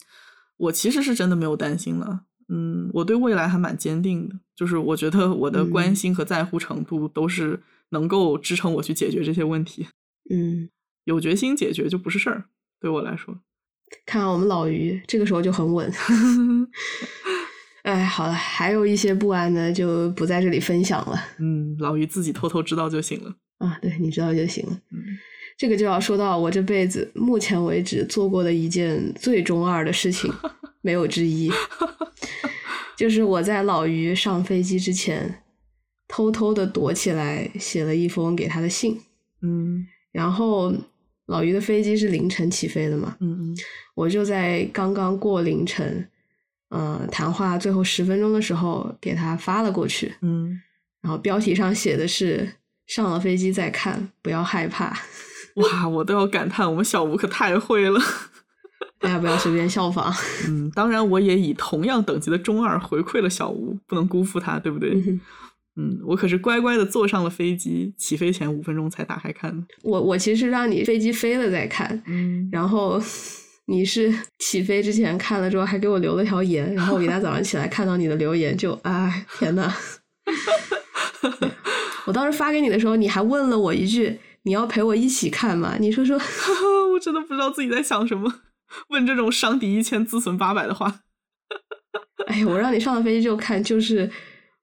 我其实是真的没有担心了，嗯，我对未来还蛮坚定的，就是我觉得我的关嗯心和在乎程度都是能够支撑我去解决这些问题，嗯，有决心解决就不是事儿，对我来说。看看我们老于这个时候就很稳。*laughs* 哎，好了，还有一些不安的就不在这里分享了嗯，老于自己偷偷知道就行了。啊，对，你知道就行了。嗯这个就要说到我这辈子目前为止做过的一件最中二的事情，*laughs* 没有之一，*laughs* 就是我在老于上飞机之前，偷偷的躲起来写了一封给他的信，嗯然后老于的飞机是凌晨起飞的嘛，嗯嗯我就在刚刚过凌晨，呃，谈话最后十分钟的时候给他发了过去，嗯，然后标题上写的是“上了飞机再看，不要害怕”。*laughs* 哇，我都要感叹我们小吴可太会了。*laughs* 大家不要随便效仿。嗯，当然我也以同样等级的中二回馈了小吴，不能辜负他，对不对？嗯嗯，我可是乖乖的坐上了飞机，起飞前五分钟才打开看的。我我其实让你飞机飞了再看，嗯，然后 *laughs* 你是起飞之前看了之后还给我留了条言，然后我一大早上起来看到你的留言就哎天呐！我当时发给你的时候，你还问了我一句：“你要陪我一起看吗？”你说说，*laughs* 我真的不知道自己在想什么，问这种伤敌一千自损八百的话。*laughs* 哎呀，我让你上了飞机就看，就是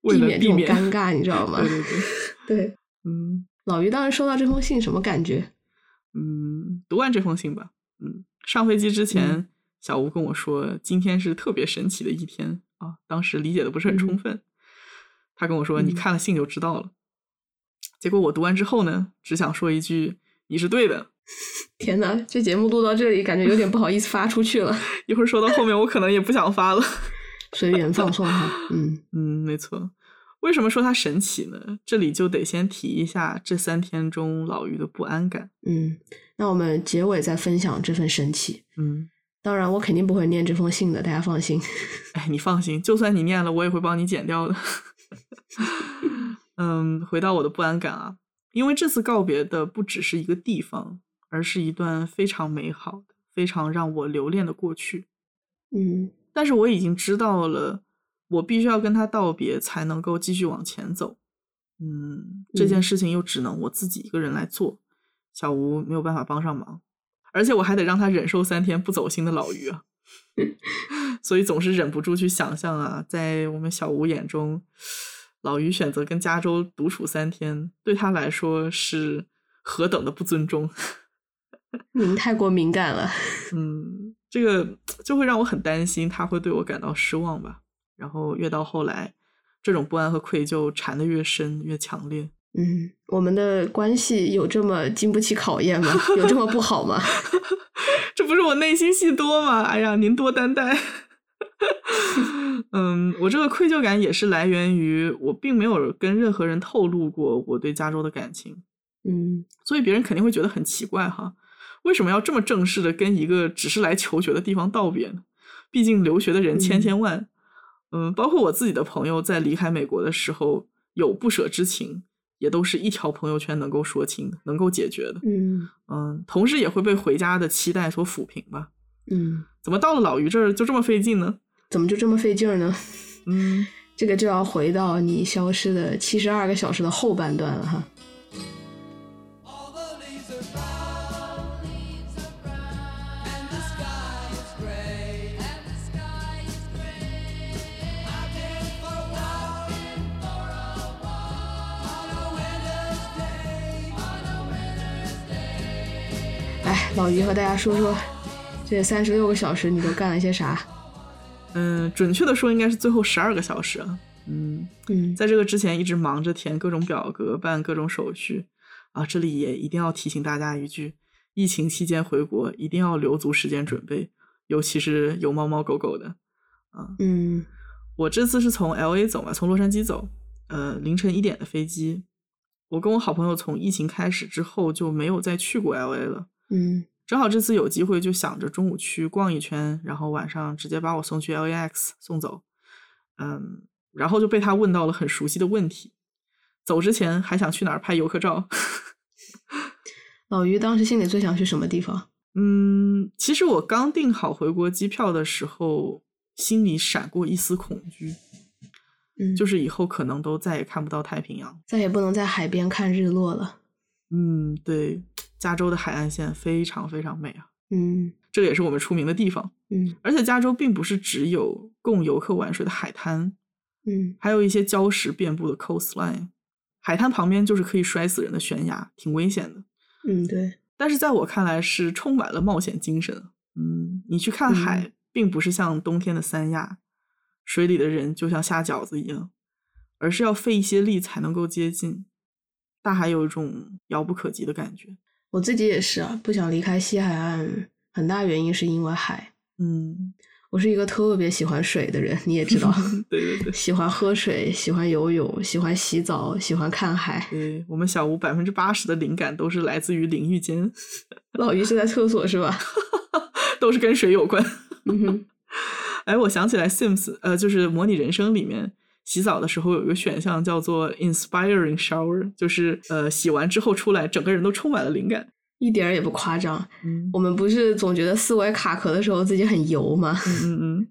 为了避免这种尴尬，你知道吗？对对对，*laughs* 对，嗯老于当时收到这封信什么感觉？嗯，读完这封信吧。嗯，上飞机之前，嗯小吴跟我说，今天是特别神奇的一天啊，当时理解的不是很充分。他跟我说，你嗯看了信就知道了。结果我读完之后呢，只想说一句：“你是对的。*laughs* 天呐，这节目录到这里，感觉有点不好意思发出去了。*laughs* ”一会儿说到后面，我可能也不想发了。随缘放送哈，*laughs* 嗯嗯，没错。为什么说它神奇呢？这里就得先提一下这三天中老于的不安感。嗯，那我们结尾再分享这份神奇。嗯，当然，我肯定不会念这封信的，大家放心。哎，你放心，就算你念了，我也会帮你剪掉的。嗯，回到我的不安感啊，因为这次告别的不只是一个地方，而是一段非常美好的、非常让我留恋的过去。嗯。但是我已经知道了，我必须要跟他道别，才能够继续往前走。嗯，这件嗯。事情又只能我自己一个人来做，小吴没有办法帮上忙，而且我还得让他忍受三天不走心的老于啊，*laughs* 所以总是忍不住去想象啊，在我们小吴眼中，老于选择跟加州独处三天，对他来说是何等的不尊重。您太过敏感了。嗯，这个就会让我很担心他会对我感到失望吧。然后越到后来，这种不安和愧疚缠得越深越强烈。嗯，我们的关系有这么经不起考验吗？有这么不好吗？*laughs* 这不是我内心戏多吗？哎呀，您多担待。*laughs* 嗯，我这个愧疚感也是来源于我并没有跟任何人透露过我对加州的感情，嗯。所以别人肯定会觉得很奇怪哈，为什么要这么正式的跟一个只是来求学的地方道别呢？毕竟留学的人千千万，嗯，包括我自己的朋友在离开美国的时候有不舍之情，也都是一条朋友圈能够说清的，能够解决的，嗯。嗯，同时也会被回家的期待所抚平吧。嗯，怎么到了老于这儿就这么费劲呢？怎么就这么费劲儿呢？嗯这个就要回到你消失的七十二个小时的后半段了哈。哎，老于和大家说说，这三十六个小时你都干了些啥？嗯，准确的说应该是最后十二个小时啊。嗯，嗯在这个之前一直忙着填各种表格、办各种手续啊。这里也一定要提醒大家一句：疫情期间回国一定要留足时间准备，尤其是有猫猫狗狗的啊。嗯我这次是从 L A 走嘛，从洛杉矶走，呃，凌晨一点的飞机。我跟我好朋友从疫情开始之后就没有再去过 L A 了，嗯正好这次有机会，就想着中午去逛一圈，然后晚上直接把我送去 LAX 送走。嗯，然后就被他问到了很熟悉的问题。走之前还想去哪儿拍游客照？*laughs* 老于当时心里最想去什么地方？嗯，其实我刚订好回国机票的时候，心里闪过一丝恐惧，嗯，就是以后可能都再也看不到太平洋。再也不能在海边看日落了。嗯，对，加州的海岸线非常非常美啊，嗯这个也是我们出名的地方。嗯而且加州并不是只有供游客玩水的海滩，嗯还有一些礁石遍布的 coastline，海滩旁边就是可以摔死人的悬崖，挺危险的。嗯，对，但是在我看来是充满了冒险精神。嗯，你去看海，并不是像冬天的三亚，水里的人就像下饺子一样，而是要费一些力才能够接近。大海有一种遥不可及的感觉。我自己也是啊，不想离开西海岸，很大原因是因为海。嗯，我是一个特别喜欢水的人，你也知道，*laughs* 对对对。喜欢喝水，喜欢游泳，喜欢洗澡，喜欢看海。对我们小吴百分之八十的灵感都是来自于淋浴间，*laughs* 老于是在厕所是吧？*laughs* 都是跟水有关。嗯哼，哎，我想起来 Sims，呃，就是模拟人生里面洗澡的时候有一个选项叫做 Inspiring Shower，就是呃洗完之后出来，整个人都充满了灵感。一点儿也不夸张。嗯我们不是总觉得思维卡壳的时候自己很油吗？*laughs* 嗯嗯嗯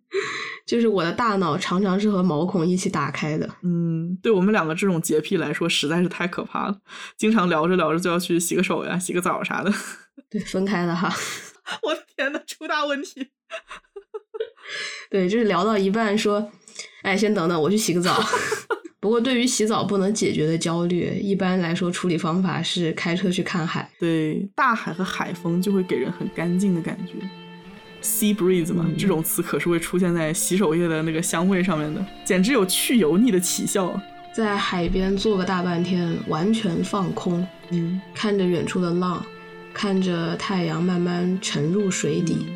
就是我的大脑常常是和毛孔一起打开的。嗯，对我们两个这种洁癖来说实在是太可怕了，经常聊着聊着就要去洗个手呀、洗个澡啥的。*laughs* 对，分开了哈。我的天呐，出大问题！*laughs* 对，就是聊到一半说，哎，先等等，我去洗个澡。*laughs* 不过对于洗澡不能解决的焦虑，一般来说处理方法是开车去看海。对，大海和海风就会给人很干净的感觉。Sea breeze 嘛，嗯这种词可是会出现在洗手液的那个香味上面的，简直有去油腻的奇效。在海边坐个大半天，完全放空，嗯，看着远处的浪，看着太阳慢慢沉入水底，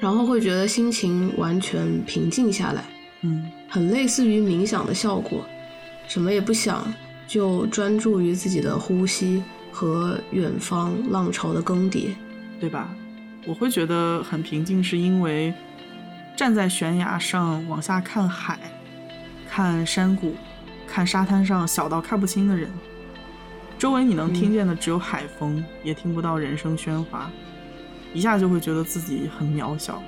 然后会觉得心情完全平静下来，嗯，很类似于冥想的效果，什么也不想，就专注于自己的呼吸和远方浪潮的更迭。对吧？我会觉得很平静，是因为站在悬崖上往下看海，看山谷，看沙滩上小到看不清的人，周围你能听见的只有海风，也听不到人声喧哗，一下就会觉得自己很渺小，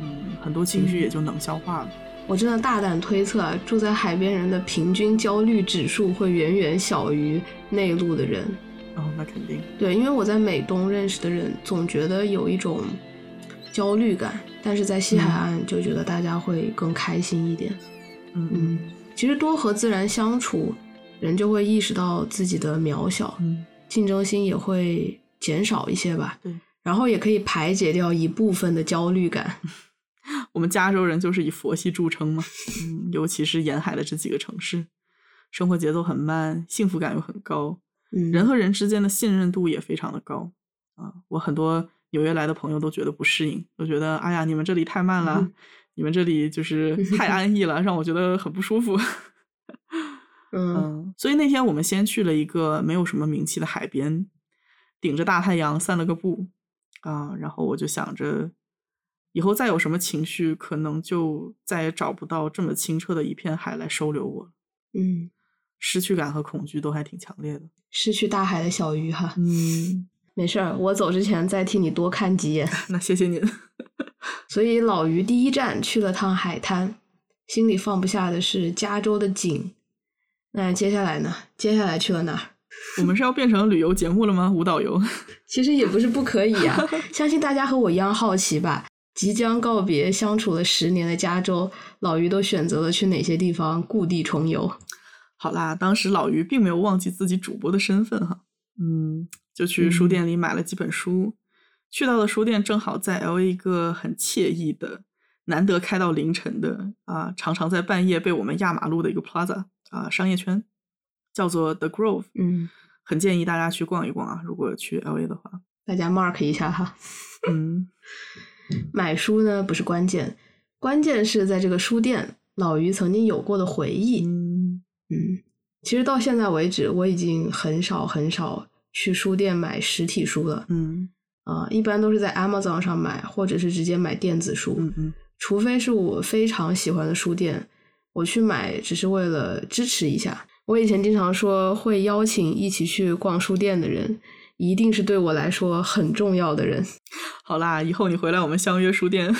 嗯，很多情绪也就能消化了。我真的大胆推测啊，住在海边人的平均焦虑指数会远远小于内陆的人。哦，那肯定，对，因为我在美东认识的人，总觉得有一种焦虑感，但是在西海岸就觉得大家会更开心一点。嗯嗯，其实多和自然相处，人就会意识到自己的渺小，嗯，竞争心也会减少一些吧。对，然后也可以排解掉一部分的焦虑感。*laughs* 我们加州人就是以佛系著称嘛，嗯，尤其是沿海的这几个城市，生活节奏很慢，幸福感又很高，嗯，人和人之间的信任度也非常的高啊。我很多纽约来的朋友都觉得不适应，都觉得哎呀，你们这里太慢了，嗯你们这里就是 *laughs* 太安逸了，让我觉得很不舒服。嗯嗯，所以那天我们先去了一个没有什么名气的海边，顶着大太阳散了个步啊，然后我就想着，以后再有什么情绪，可能就再也找不到这么清澈的一片海来收留我了。嗯，失去感和恐惧都还挺强烈的。失去大海的小鱼哈，嗯，没事儿，我走之前再替你多看几眼。*laughs* 那谢谢您。*laughs* 所以老于第一站去了趟海滩，心里放不下的是加州的景。那接下来呢？接下来去了哪儿？*laughs* 我们是要变成旅游节目了吗？无导游？其实也不是不可以啊，相信大家和我一样好奇吧。即将告别相处了十年的加州，老于都选择了去哪些地方故地重游？好啦，当时老于并没有忘记自己主播的身份哈，嗯，就去书店里买了几本书。去到的书店正好在 L A 一个很惬意的、难得开到凌晨的啊，常常在半夜被我们压马路的一个 Plaza 啊商业圈，叫做 The Grove。嗯，很建议大家去逛一逛啊，如果去 L A 的话。大家 mark 一下哈。嗯，买书呢不是关键，关键是在这个书店，老于曾经有过的回忆。嗯嗯，其实到现在为止，我已经很少很少去书店买实体书了。嗯啊、一般都是在 Amazon 上买，或者是直接买电子书。嗯嗯除非是我非常喜欢的书店，我去买只是为了支持一下。我以前经常说会邀请一起去逛书店的人，一定是对我来说很重要的人。好啦，以后你回来我们相约书店。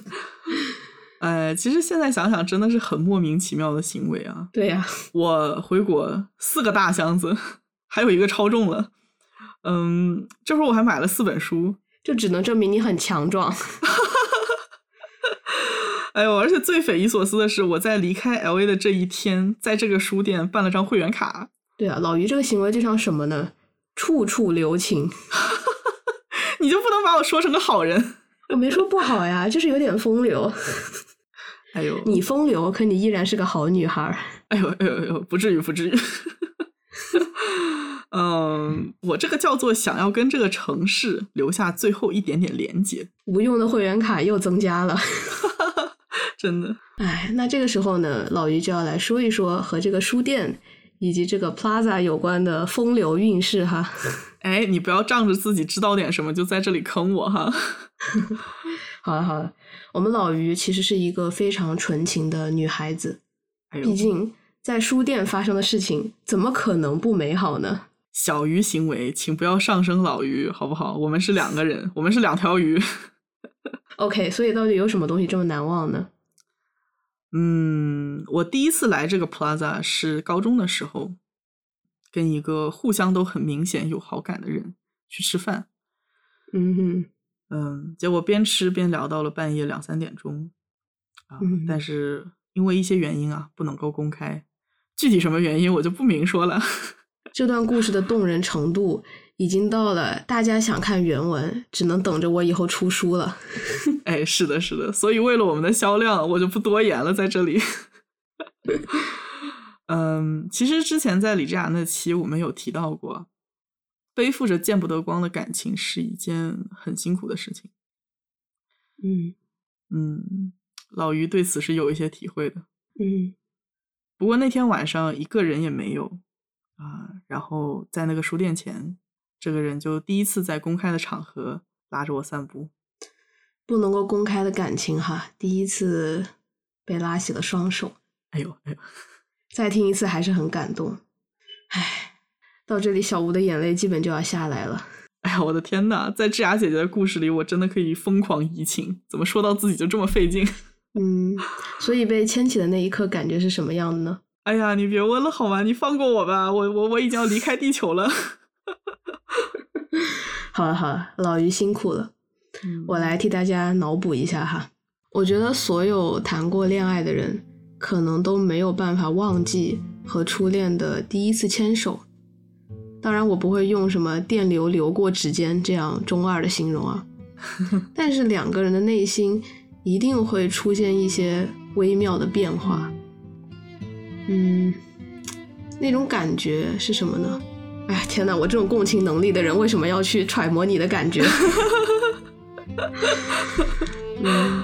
*laughs* 呃，其实现在想想，真的是很莫名其妙的行为啊！对呀、*laughs* 我回国四个大箱子，还有一个超重了。嗯，这会儿我还买了四本书。就只能证明你很强壮。*laughs* 哎呦，而且最匪夷所思的是，我在离开 L A 的这一天，在这个书店办了张会员卡。对啊，老于这个行为就像什么呢？处处留情。*laughs* 你就不能把我说成个好人？我没说不好呀，就是有点风流。*laughs* 哎呦，你风流，可你依然是个好女孩儿。哎呦哎呦哎呦，不至于不至于。*laughs* 嗯，我这个叫做想要跟这个城市留下最后一点点连接，无用的会员卡又增加了。真的。哎，那这个时候呢，老于就要来说一说和这个书店以及这个 Plaza 有关的风流韵事哈。*laughs* 哎，你不要仗着自己知道点什么就在这里坑我哈。*laughs* 好了好了，我们老于其实是一个非常纯情的女孩子，哎毕，竟在书店发生的事情，怎么可能不美好呢？小鱼行为，请不要上升老鱼，好不好？我们是两个人，我们是两条鱼。*laughs* OK，所以到底有什么东西这么难忘呢？嗯，我第一次来这个 Plaza 是高中的时候，跟一个互相都很明显有好感的人去吃饭。嗯哼，嗯，结果边吃边聊到了半夜两三点钟，啊，嗯但是因为一些原因啊，不能够公开，具体什么原因我就不明说了。*laughs* 这段故事的动人程度已经到了大家想看原文，只能等着我以后出书了。*laughs* 哎，是的，是的，所以为了我们的销量，我就不多言了，在这里。*laughs* 嗯，其实之前在李智雅那期我们有提到过，背负着见不得光的感情是一件很辛苦的事情。嗯嗯，老于对此是有一些体会的。嗯不过那天晚上一个人也没有啊，然后在那个书店前，这个人就第一次在公开的场合拉着我散步。不能够公开的感情哈，第一次被拉起了双手，哎呦哎呦，再听一次还是很感动。唉，到这里小吴的眼泪基本就要下来了。*laughs* 哎呀，我的天呐，在智雅姐姐的故事里，我真的可以疯狂移情，怎么说到自己就这么费劲？*laughs* 嗯，所以被牵起的那一刻感觉是什么样的呢？哎呀，你别问了好吗？你放过我吧，我我我已经要离开地球了。*laughs* 好了好了，老于辛苦了，我来替大家脑补一下哈。我觉得所有谈过恋爱的人，可能都没有办法忘记和初恋的第一次牵手。当然，我不会用什么电流流过指尖这样中二的形容啊，*laughs* 但是两个人的内心一定会出现一些微妙的变化。嗯，那种感觉是什么呢？哎呀，天哪！我这种共情能力的人，为什么要去揣摩你的感觉？*laughs* 嗯，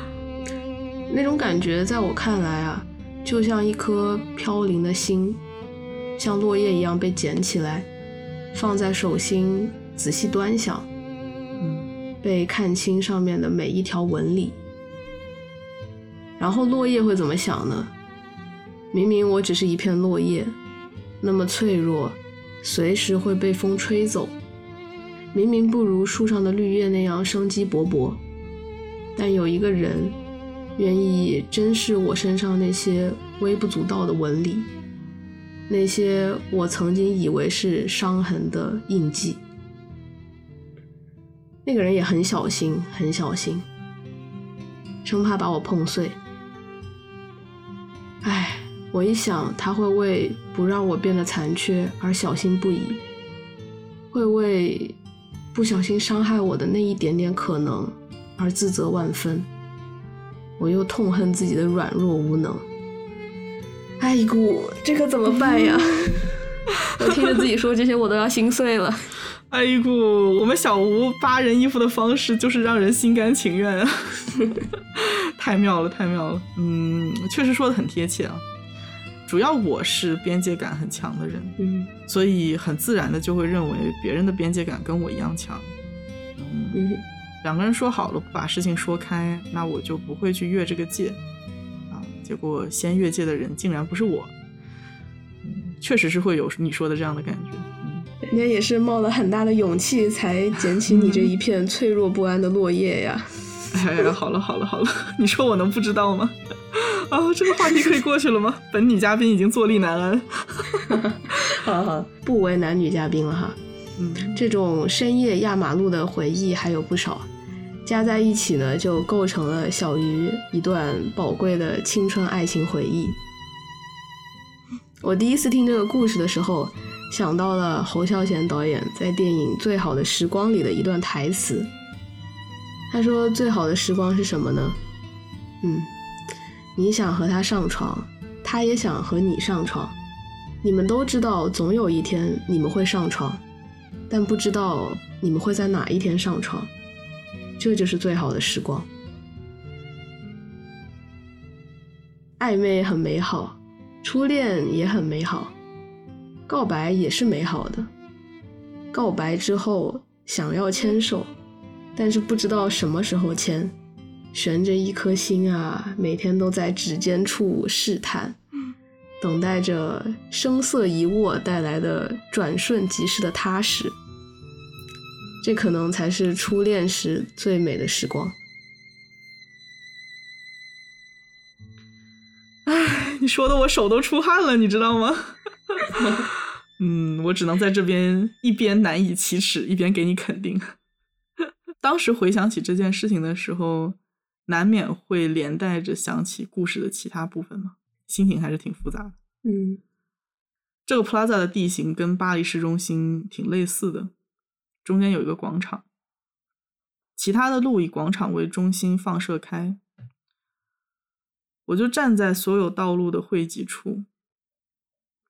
那种感觉在我看来啊，就像一颗飘零的心，像落叶一样被捡起来，放在手心仔细端详，嗯被看清上面的每一条纹理。然后落叶会怎么想呢？明明我只是一片落叶，那么脆弱，随时会被风吹走。明明不如树上的绿叶那样生机勃勃，但有一个人愿意珍视我身上那些微不足道的纹理，那些我曾经以为是伤痕的印记。那个人也很小心，很小心，生怕把我碰碎。唉，我一想他会为不让我变得残缺而小心不已，会为不小心伤害我的那一点点可能而自责万分，我又痛恨自己的软弱无能。哎姑，这可怎么办呀？*laughs* 我听着自己说这些，我都要心碎了。哎姑，我们小吴扒人衣服的方式就是让人心甘情愿啊，*laughs* 太妙了，太妙了。嗯，确实说的很贴切啊。主要我是边界感很强的人，嗯所以很自然的就会认为别人的边界感跟我一样强。嗯，嗯两个人说好了不把事情说开，那我就不会去越这个界啊。结果先越界的人竟然不是我，嗯，确实是会有你说的这样的感觉。嗯，人家也是冒了很大的勇气才捡起你这一片脆弱不安的落叶呀。哎呀，好了好了好了，*laughs* 你说我能不知道吗？啊，这个话题可以过去了吗？*laughs* 本女嘉宾已经坐立难安。*laughs* 好好，不为男女嘉宾了哈。嗯，这种深夜压马路的回忆还有不少，加在一起呢，就构成了小鱼一段宝贵的青春爱情回忆。我第一次听这个故事的时候，想到了侯孝贤导演在电影《最好的时光》里的一段台词。他说：“最好的时光是什么呢？嗯，你想和他上床，他也想和你上床，你们都知道总有一天你们会上床，但不知道你们会在哪一天上床，这就是最好的时光。暧昧很美好，初恋也很美好，告白也是美好的。告白之后想要牵手，但是不知道什么时候签，悬着一颗心啊，每天都在指尖处试探。等待着声色一握带来的转瞬即逝的踏实，这可能才是初恋时最美的时光。哎，你说的我手都出汗了，你知道吗？*laughs* 嗯，我只能在这边一边难以启齿，一边给你肯定。当时回想起这件事情的时候，难免会连带着想起故事的其他部分嘛。心情还是挺复杂的。嗯这个 Plaza 的地形跟巴黎市中心挺类似的，中间有一个广场，其他的路以广场为中心放射开。我就站在所有道路的汇集处，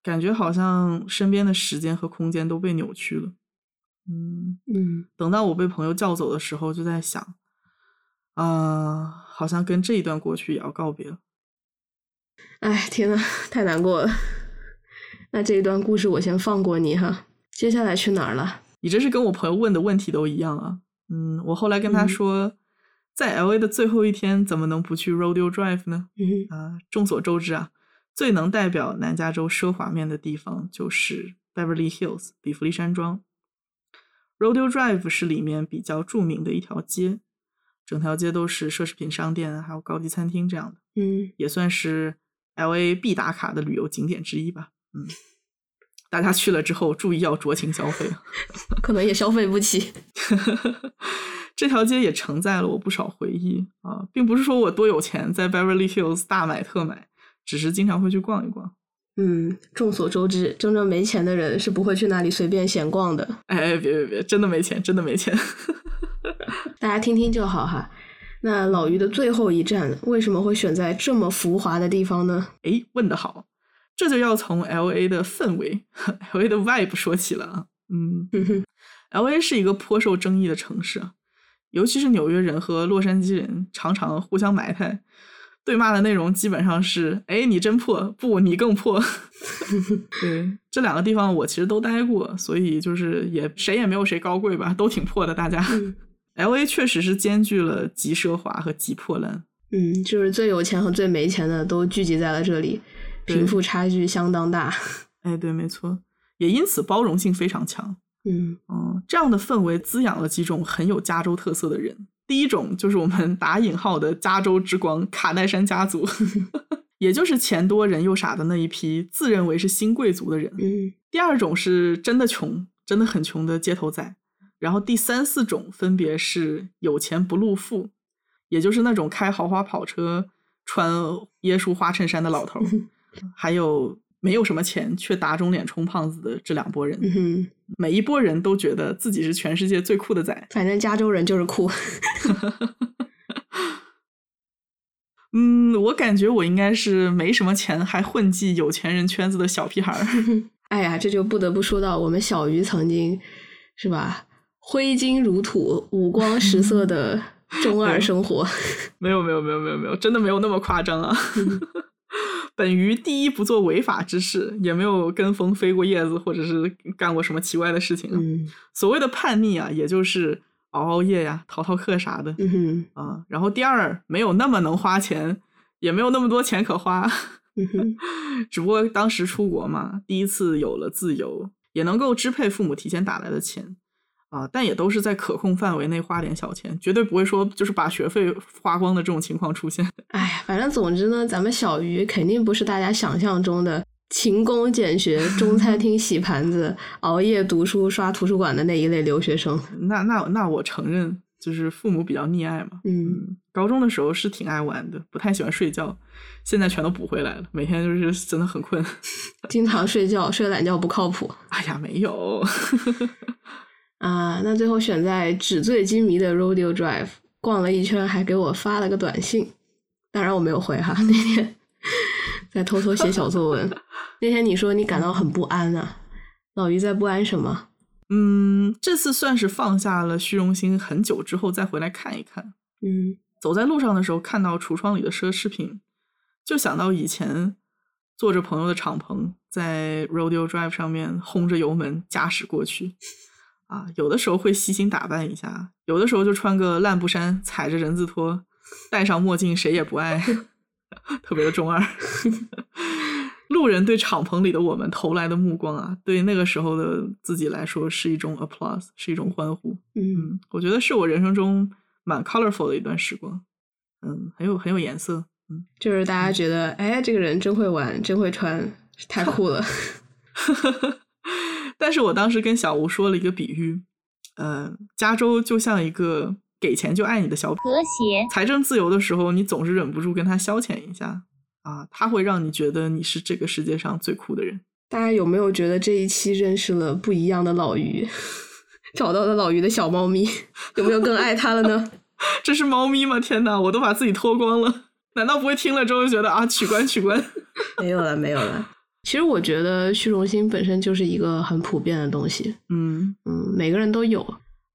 感觉好像身边的时间和空间都被扭曲了。嗯，嗯等到我被朋友叫走的时候，就在想，啊、好像跟这一段过去也要告别了。哎，天呐，太难过了。那这一段故事我先放过你哈。接下来去哪儿了？你这是跟我朋友问的问题都一样啊。嗯，我后来跟他嗯说，在 L A 的最后一天，怎么能不去 Rodeo Drive 呢？嗯啊、众所周知啊，最能代表南加州奢华面的地方就是 Beverly Hills 比弗利山庄。Rodeo Drive 是里面比较著名的一条街，整条街都是奢侈品商店，还有高级餐厅这样的，嗯也算是 L A 必打卡的旅游景点之一吧。嗯，大家去了之后注意要酌情消费。*laughs* 可能也消费不起。*laughs* 这条街也承载了我不少回忆啊，并不是说我多有钱，在 Beverly Hills 大买特买，只是经常会去逛一逛。嗯，众所周知，真正没钱的人是不会去那里随便闲逛的。哎哎，别别别，真的没钱，真的没钱。*laughs* 大家听听就好哈。那老于的最后一站为什么会选在这么浮华的地方呢？哎，问得好，这就要从 L A 的氛围，*laughs* L A 的 vibe 说起了啊。嗯哼哼，，L A 是一个颇受争议的城市啊，尤其是纽约人和洛杉矶人常常互相埋汰，对骂的内容基本上是：哎，你真破，不，你更破。*laughs* 对，这两个地方我其实都待过，所以就是也谁也没有谁高贵吧，都挺破的，大家。嗯 L A 确实是兼具了极奢华和极破烂。嗯，就是最有钱和最没钱的都聚集在了这里，贫富差距相当大。*laughs* 哎，对，没错，也因此包容性非常强。嗯嗯，这样的氛围滋养了几种很有加州特色的人，第一种就是我们打引号的加州之光卡戴珊家族，*laughs* 也就是钱多人又傻的那一批自认为是新贵族的人。嗯第二种是真的穷，真的很穷的街头仔。然后第三四种分别是有钱不露富，也就是那种开豪华跑车、穿椰树花衬衫的老头儿，*laughs* 还有没有什么钱却打肿脸充胖子的这两拨人。嗯哼，每一波人都觉得自己是全世界最酷的仔。反正加州人就是酷。*laughs* 嗯，我感觉我应该是没什么钱还混迹有钱人圈子的小屁孩儿。*laughs* 哎呀，这就不得不说到我们小鱼曾经是吧，挥金如土、五光十色的 *laughs* 中二生活。没有没有没有没有没有，真的没有那么夸张啊。本鱼第一不做违法之事，也没有跟风飞过叶子，或者是干过什么奇怪的事情啊。嗯所谓的叛逆啊，也就是熬熬夜呀、逃逃课啥的嗯啊。然后第二，没有那么能花钱，也没有那么多钱可花。嗯 *laughs* 只不过当时出国嘛，第一次有了自由，也能够支配父母提前打来的钱啊，但也都是在可控范围内花点小钱，绝对不会说就是把学费花光的这种情况出现。*laughs* 哎，反正总之呢，咱们小鱼肯定不是大家想象中的勤工俭学、中餐厅洗盘子、*laughs* 熬夜读书、刷图书馆的那一类留学生。那那那我承认，就是父母比较溺爱嘛。嗯嗯，高中的时候是挺爱玩的，不太喜欢睡觉，现在全都补回来了，每天就是真的很困。经常睡觉，睡懒觉不靠谱 *laughs* 哎呀，没有，啊！那最后选在纸醉金迷的 Rodeo Drive 逛了一圈，还给我发了个短信，当然我没有回哈。那天在偷偷写小作文。*laughs* 那天你说你感到很不安啊，老于在不安什么？嗯，这次算是放下了虚荣心，很久之后再回来看一看。嗯走在路上的时候，看到橱窗里的奢侈品，就想到以前坐着朋友的敞篷，在 Rodeo Drive 上面轰着油门驾驶过去。啊，有的时候会细心打扮一下，有的时候就穿个烂布衫，踩着人字拖，戴上墨镜，谁也不爱，*laughs* 特别的中二。*laughs* 路人对敞篷里的我们投来的目光啊，对那个时候的自己来说是一种 applause，是一种欢呼。嗯嗯，我觉得是我人生中蛮 colorful 的一段时光，嗯，很有很有颜色，嗯，就是大家觉得，哎，这个人真会玩，真会穿，太酷了。*laughs* 但是我当时跟小吴说了一个比喻，呃，加州就像一个给钱就爱你的小和谐。财政自由的时候，你总是忍不住跟他消遣一下啊，他会让你觉得你是这个世界上最酷的人。大家有没有觉得这一期认识了不一样的老于，*laughs* 找到了老于的小猫咪，有没有更爱他了呢？*laughs* 这是猫咪吗？天哪，我都把自己脱光了，难道不会听了之后就觉得啊，取关取关？没有了，没有了。其实我觉得虚荣心本身就是一个很普遍的东西，嗯。嗯，每个人都有，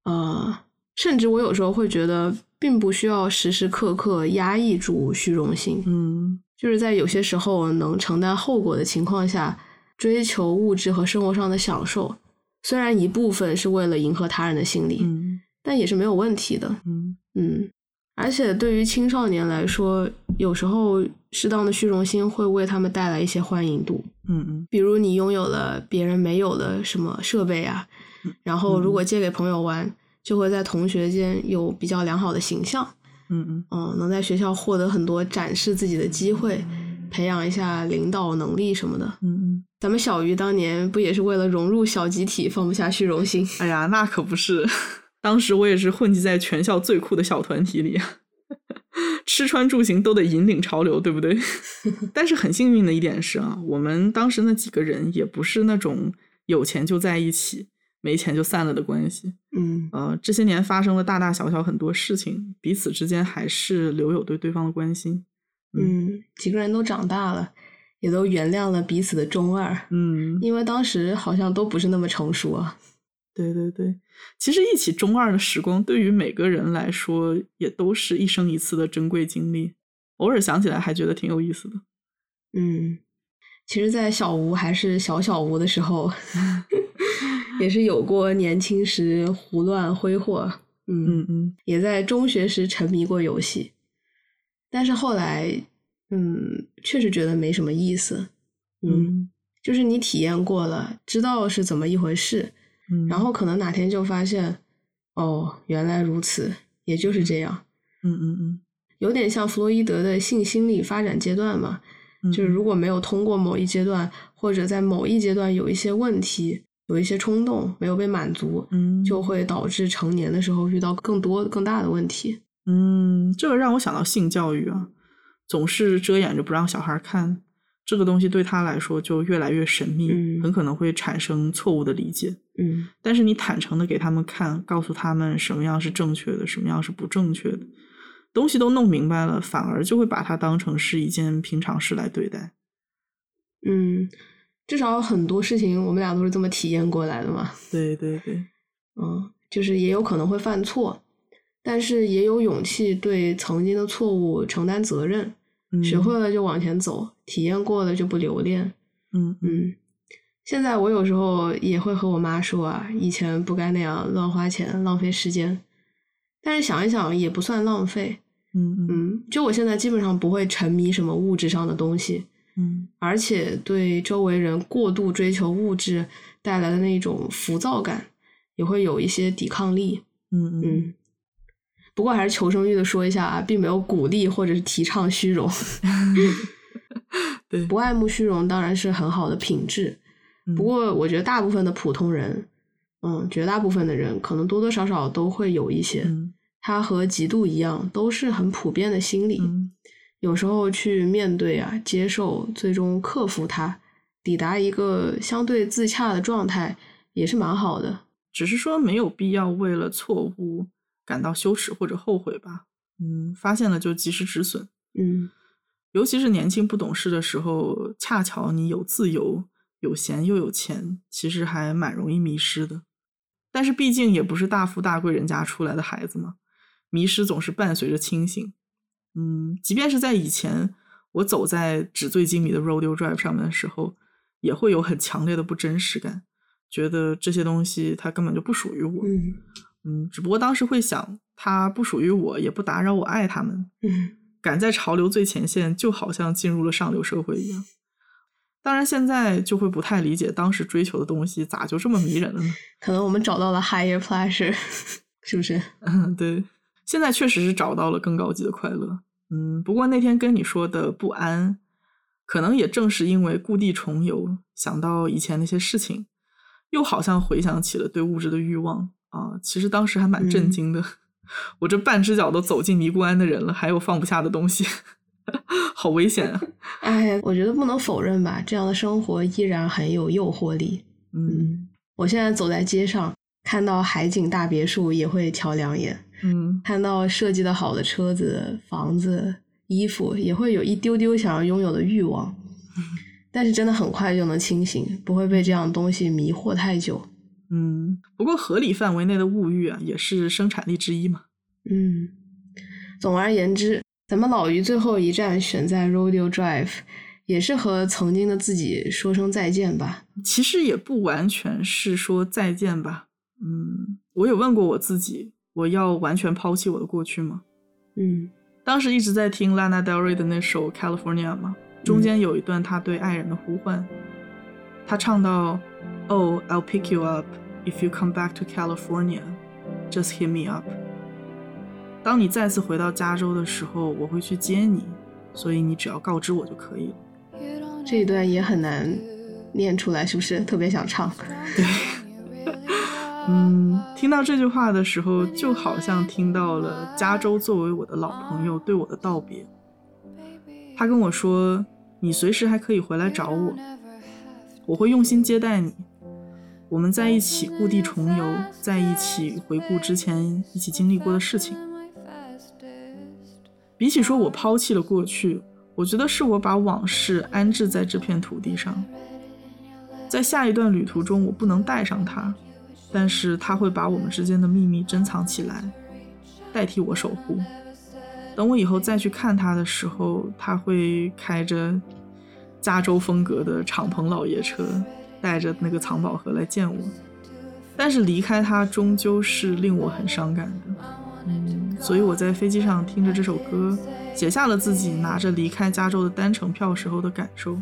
呃，甚至我有时候会觉得，并不需要时时刻刻压抑住虚荣心，嗯。就是在有些时候能承担后果的情况下，追求物质和生活上的享受，虽然一部分是为了迎合他人的心理，嗯但也是没有问题的。嗯。嗯，而且对于青少年来说，有时候适当的虚荣心会为他们带来一些欢迎度。嗯嗯比如你拥有了别人没有的什么设备啊，然后如果借给朋友玩，就会在同学间有比较良好的形象。嗯嗯嗯，能在学校获得很多展示自己的机会，培养一下领导能力什么的。嗯嗯，咱们小鱼当年不也是为了融入小集体，放不下虚荣心？哎呀，那可不是，*laughs* 当时我也是混迹在全校最酷的小团体里，吃穿住行都得引领潮流，对不对？*laughs* 但是很幸运的一点是啊，我们当时那几个人也不是那种有钱就在一起，没钱就散了的关系。嗯呃，这些年发生了大大小小很多事情，彼此之间还是留有对对方的关心。嗯，几个人都长大了，也都原谅了彼此的中二，嗯，因为当时好像都不是那么成熟啊。对对对，其实一起中二的时光，对于每个人来说，也都是一生一次的珍贵经历。偶尔想起来，还觉得挺有意思的。嗯，其实，在小吴还是小小吴的时候，*laughs* 也是有过年轻时胡乱挥霍。嗯嗯嗯也在中学时沉迷过游戏，但是后来，嗯，确实觉得没什么意思。嗯，嗯就是你体验过了，知道是怎么一回事，嗯，然后可能哪天就发现，哦，原来如此，也就是这样，嗯嗯嗯有点像弗洛伊德的性心理发展阶段嘛。嗯，就是如果没有通过某一阶段，或者在某一阶段有一些问题、有一些冲动没有被满足，嗯就会导致成年的时候遇到更多更大的问题。嗯，这个让我想到性教育啊，总是遮掩着不让小孩看这个东西，对他来说就越来越神秘，嗯很可能会产生错误的理解。嗯但是你坦诚的给他们看，告诉他们什么样是正确的，什么样是不正确的，东西都弄明白了，反而就会把它当成是一件平常事来对待。嗯，至少很多事情我们俩都是这么体验过来的嘛。*laughs* 对对对，嗯，就是也有可能会犯错，但是也有勇气对曾经的错误承担责任。嗯学会了就往前走，体验过了就不留恋。嗯嗯嗯，现在我有时候也会和我妈说啊，以前不该那样乱花钱、浪费时间。但是想一想也不算浪费。嗯嗯嗯，就我现在基本上不会沉迷什么物质上的东西，嗯而且对周围人过度追求物质带来的那种浮躁感，也会有一些抵抗力。嗯嗯嗯，不过还是求生欲的说一下啊，并没有鼓励或者是提倡虚荣。*laughs* 对，不爱慕虚荣当然是很好的品质，嗯不过我觉得大部分的普通人，嗯，绝大部分的人可能多多少少都会有一些，嗯它和嫉妒一样，都是很普遍的心理。嗯有时候去面对啊，接受，最终克服它，抵达一个相对自洽的状态，也是蛮好的。只是说没有必要为了错误感到羞耻或者后悔吧。嗯，发现了就及时止损。嗯尤其是年轻不懂事的时候，恰巧你有自由、有闲又有钱，其实还蛮容易迷失的。但是毕竟也不是大富大贵人家出来的孩子嘛，迷失总是伴随着清醒。嗯，即便是在以前，我走在纸醉金迷的 Rodeo Drive 上面的时候，也会有很强烈的不真实感，觉得这些东西它根本就不属于我。嗯嗯，只不过当时会想，它不属于我，也不打扰我爱他们。嗯赶在潮流最前线，就好像进入了上流社会一样。当然，现在就会不太理解当时追求的东西咋就这么迷人了呢？*laughs* 可能我们找到了 higher pleasure，*laughs* 是不是？嗯，*laughs* 对，现在确实是找到了更高级的快乐。嗯，不过那天跟你说的不安，可能也正是因为故地重游，想到以前那些事情，又好像回想起了对物质的欲望啊。其实当时还蛮震嗯惊的，*laughs* 我这半只脚都走进尼姑庵的人了，还有放不下的东西，*laughs* 好危险啊！*laughs* 哎，我觉得不能否认吧，这样的生活依然很有诱惑力。嗯我现在走在街上，看到海景大别墅也会瞧两眼，嗯看到设计的好的车子、房子、衣服，也会有一丢丢想要拥有的欲望。但是真的很快就能清醒，不会被这样的东西迷惑太久。嗯，不过合理范围内的物欲啊，也是生产力之一嘛。嗯，总而言之，咱们老于最后一站选在 Rodeo Drive，也是和曾经的自己说声再见吧。其实也不完全是说再见吧。嗯，我有问过我自己，我要完全抛弃我的过去吗？嗯当时一直在听 Lana Del Rey 的那首《California》嘛，中间有一段他对爱人的呼唤，他唱到：“Oh, I'll pick you up if you come back to California, just hit me up。”当你再次回到加州的时候，我会去接你，所以你只要告知我就可以了。这一段也很难念出来，是不是？特别想唱。对 *laughs* 嗯，听到这句话的时候，就好像听到了加州作为我的老朋友对我的道别。他跟我说：“你随时还可以回来找我，我会用心接待你。我们在一起故地重游，在一起回顾之前一起经历过的事情。比起说我抛弃了过去，我觉得是我把往事安置在这片土地上。在下一段旅途中，我不能带上它。”但是他会把我们之间的秘密珍藏起来，代替我守护。等我以后再去看他的时候，他会开着加州风格的敞篷老爷车，带着那个藏宝盒来见我，但是离开他终究是令我很伤感的。嗯，所以我在飞机上听着这首歌，写下了自己拿着离开加州的单程票时候的感受。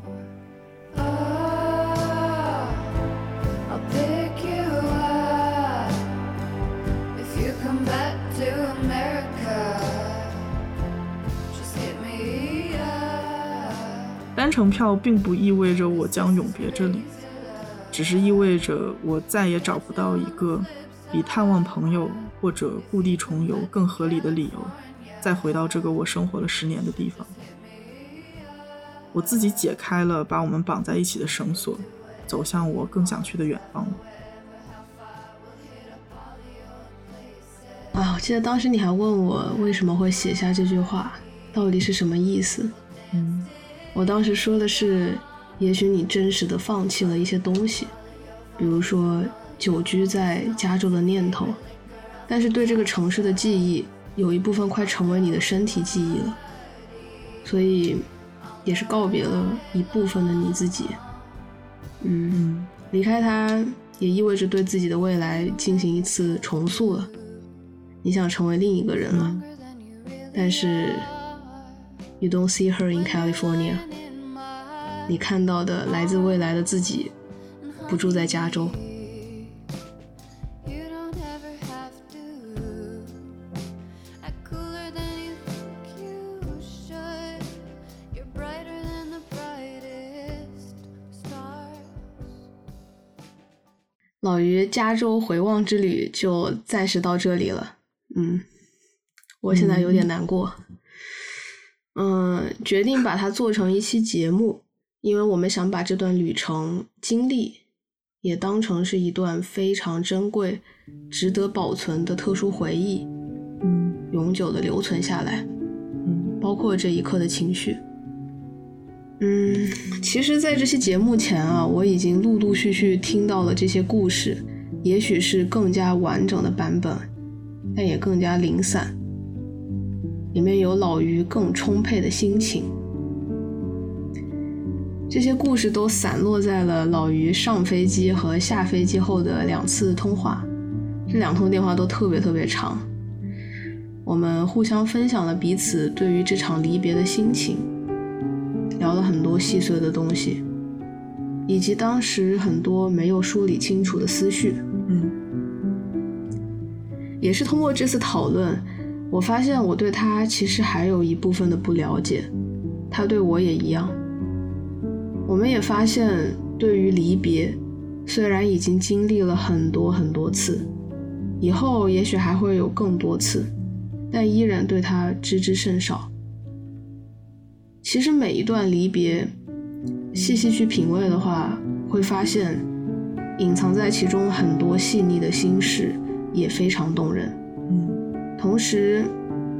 单程票并不意味着我将永别这里。只是意味着我再也找不到一个比探望朋友或者故地重游更合理的理由，再回到这个我生活了十年的地方。我自己解开了把我们绑在一起的绳索，走向我更想去的远方。啊，我记得当时你还问我为什么会写下这句话，到底是什么意思？嗯我当时说的是，也许你真实的放弃了一些东西，比如说久居在加州的念头，但是对这个城市的记忆有一部分快成为你的身体记忆了，所以也是告别了一部分的你自己。嗯，离开它也意味着对自己的未来进行一次重塑了。你想成为另一个人了，但是 you don't see her in California。你看到的来自未来的自己，不住在加州。You don't ever have to act cooler than you think you should. You're brighter than the brightest stars. 老于加州回望之旅就暂时到这里了。嗯，我现在有点难过。嗯，决定把它做成一期节目，因为我们想把这段旅程经历也当成是一段非常珍贵、值得保存的特殊回忆，嗯永久的留存下来。嗯包括这一刻的情绪。嗯，其实，在这期节目前啊，我已经陆陆续续听到了这些故事，也许是更加完整的版本，但也更加零散，里面有老于更充沛的心情。这些故事都散落在了老于上飞机和下飞机后的两次通话，这两通电话都特别特别长。我们互相分享了彼此对于这场离别的心情，聊了很多细碎的东西，以及当时很多没有梳理清楚的思绪。嗯也是通过这次讨论，我发现我对他其实还有一部分的不了解，他对我也一样。我们也发现，对于离别，虽然已经经历了很多很多次，以后也许还会有更多次，但依然对它知之甚少。其实每一段离别，细细去品味的话，会发现隐藏在其中很多细腻的心事，也非常动人。嗯同时，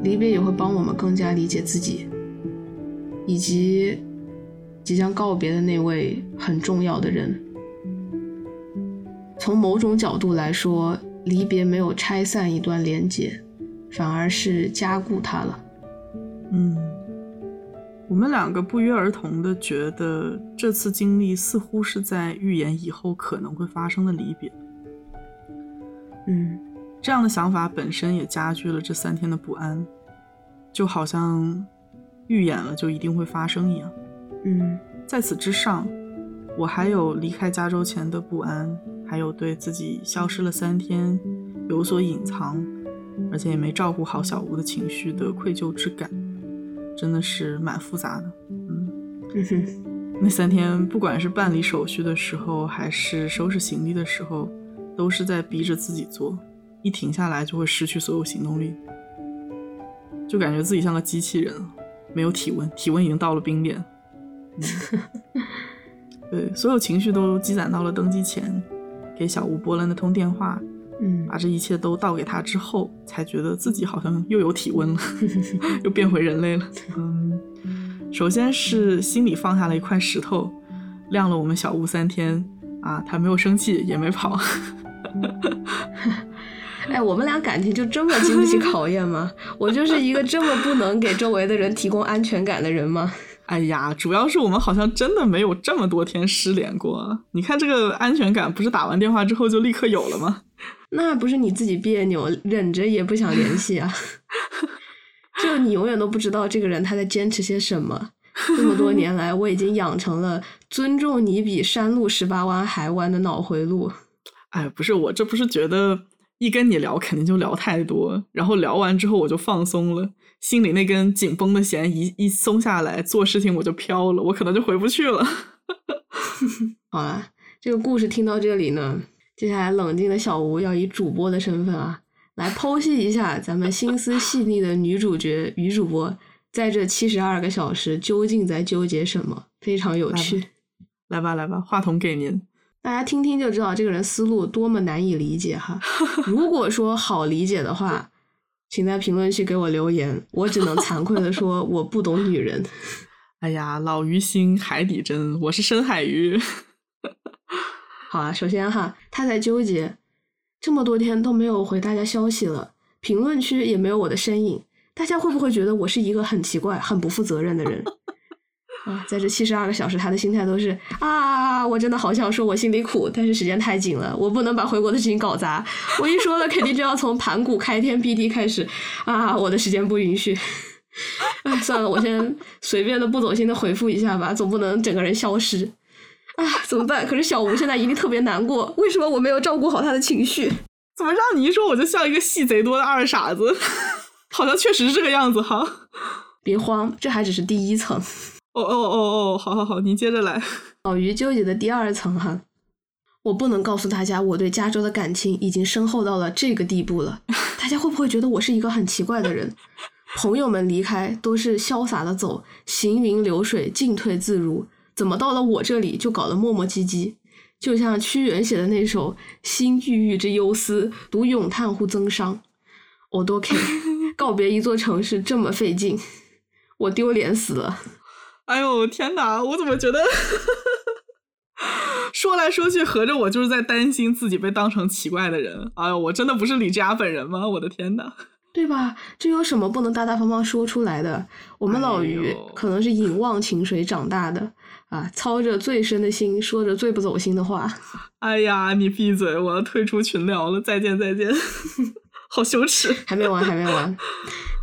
离别也会帮我们更加理解自己，以及即将告别的那位很重要的人。从某种角度来说，离别没有拆散一段连结，反而是加固它了。嗯，我们两个不约而同的觉得，这次经历似乎是在预言以后可能会发生的离别。嗯这样的想法本身也加剧了这三天的不安，就好像预演了就一定会发生一样。嗯在此之上，我还有离开加州前的不安，还有对自己消失了三天有所隐藏，而且也没照顾好小吴的情绪的愧疚之感，真的是蛮复杂的。嗯，嗯哼那三天不管是办理手续的时候，还是收拾行李的时候，都是在逼着自己做，一停下来就会失去所有行动力，就感觉自己像个机器人，没有体温，体温已经到了冰点。嗯 *laughs* 对，所有情绪都积攒到了登机前，给小吴拨了那通电话，嗯把这一切都倒给他之后，才觉得自己好像又有体温了，*laughs* 又变回人类了。嗯，首先是心里放下了一块石头，晾了我们小吴三天啊，他没有生气，也没跑。*laughs* 哎，我们俩感情就这么经不起考验吗？我就是一个这么不能给周围的人提供安全感的人吗？哎呀，主要是我们好像真的没有这么多天失联过。你看这个安全感，不是打完电话之后就立刻有了吗？*laughs* 那不是你自己别扭，忍着也不想联系啊。*laughs* 就你永远都不知道这个人他在坚持些什么。这么多年来，我已经养成了尊重你比山路十八弯还弯的脑回路。哎，不是，我这不是觉得一跟你聊肯定就聊太多，然后聊完之后我就放松了，心里那根紧绷的弦一一松下来，做事情我就飘了，我可能就回不去了。*laughs* 好了，这个故事听到这里呢，接下来冷静的小吴要以主播的身份啊，来剖析一下咱们心思细腻的女主角女主播在这七十二个小时究竟在纠结什么，非常有趣。来吧来吧，话筒给您。大家听听就知道这个人思路多么难以理解哈。*laughs* 如果说好理解的话，请在评论区给我留言。我只能惭愧的说，我不懂女人。*laughs* 哎呀，老鱼心，海底针，我是深海鱼。*laughs* 好啊，首先哈，他在纠结，这么多天都没有回大家消息了，评论区也没有我的身影，大家会不会觉得我是一个很奇怪、很不负责任的人？啊，在这七十二个小时，他的心态都是啊，我真的好想说我心里苦，但是时间太紧了，我不能把回国的事情搞砸。我一说了，肯定就要从盘古开天辟地开始啊，我的时间不允许。哎，算了，我先随便的不走心的回复一下吧，总不能整个人消失。啊，怎么办？可是小吴现在一定特别难过，为什么我没有照顾好他的情绪？怎么让你一说我就像一个戏贼多的二傻子？*laughs* 好像确实是这个样子哈。别慌，这还只是第一层。哦哦哦哦，好好好，您接着来。*laughs* 老于纠结的第二层哈，我不能告诉大家我对加州的感情已经深厚到了这个地步了，大家会不会觉得我是一个很奇怪的人？朋友们离开都是潇洒的走，行云流水，进退自如，怎么到了我这里就搞得磨磨唧唧？就像屈原写的那首《心郁郁之忧思》，独咏叹乎增伤。我多 K，*laughs* 告别一座城市这么费劲，我丢脸死了。哎呦天哪，我怎么觉得说来说去，合着我就是在担心自己被当成奇怪的人？哎呦，我真的不是李佳本人吗？我的天哪！*laughs* 对吧？这有什么不能大大方方说出来的？我们老于可能是饮忘情水长大的啊，操着最深的心，说着最不走心的话。哎呀，你闭嘴！我要退出群聊了，再见再见，*laughs* 好羞耻。还没完，还没完。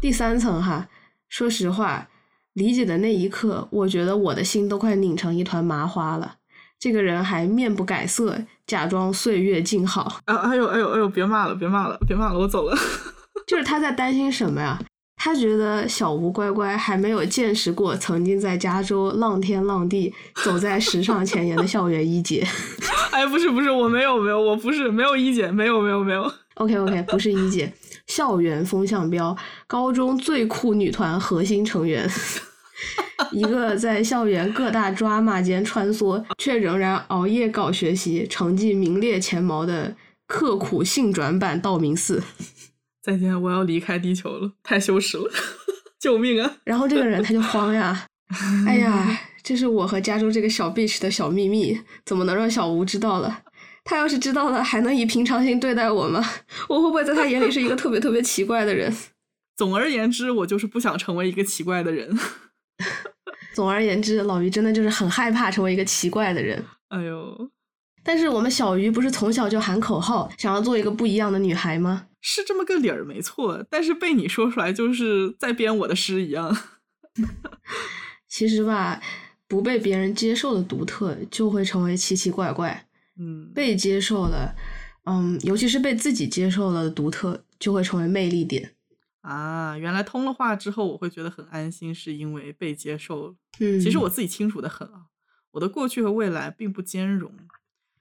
第三层哈，说实话，理解的那一刻，我觉得我的心都快拧成一团麻花了。这个人还面不改色，假装岁月静好，啊，哎呦哎呦哎呦，别骂了，别骂了，别骂了，我走了。*laughs* 就是他在担心什么呀？他觉得小吴乖乖还没有见识过曾经在加州浪天浪地、走在时尚前沿的校园一姐。*laughs* 哎，不是不是，我没有没有，我不是没有一姐，没有没有没有。OK OK，不是一姐，校园风向标，高中最酷女团核心成员，*laughs* 一个在校园各大 drama 间穿梭，却仍然熬夜搞学习，成绩名列前茅的刻苦性转版道明寺。再见，我要离开地球了，太羞耻了，*laughs* 救命啊！然后这个人他就慌呀，*laughs* 哎呀，这是我和加州这个小 bitch 的小秘密，怎么能让小吴知道了？他要是知道了，还能以平常心对待我吗？*laughs* 我会不会在他眼里是一个特别特别奇怪的人？*laughs* 总而言之，我就是不想成为一个奇怪的人。*laughs* 总而言之，老于真的就是很害怕成为一个奇怪的人。哎呦，但是我们小鱼不是从小就喊口号，想要做一个不一样的女孩吗？是这么个理儿没错，但是被你说出来，就是在编我的诗一样。其实吧，不被别人接受的独特，就会成为奇奇怪怪；嗯，被接受了，嗯，尤其是被自己接受了的独特，就会成为魅力点。啊，原来通了话之后，我会觉得很安心，是因为被接受了。嗯，其实我自己清楚的很啊，我的过去和未来并不兼容，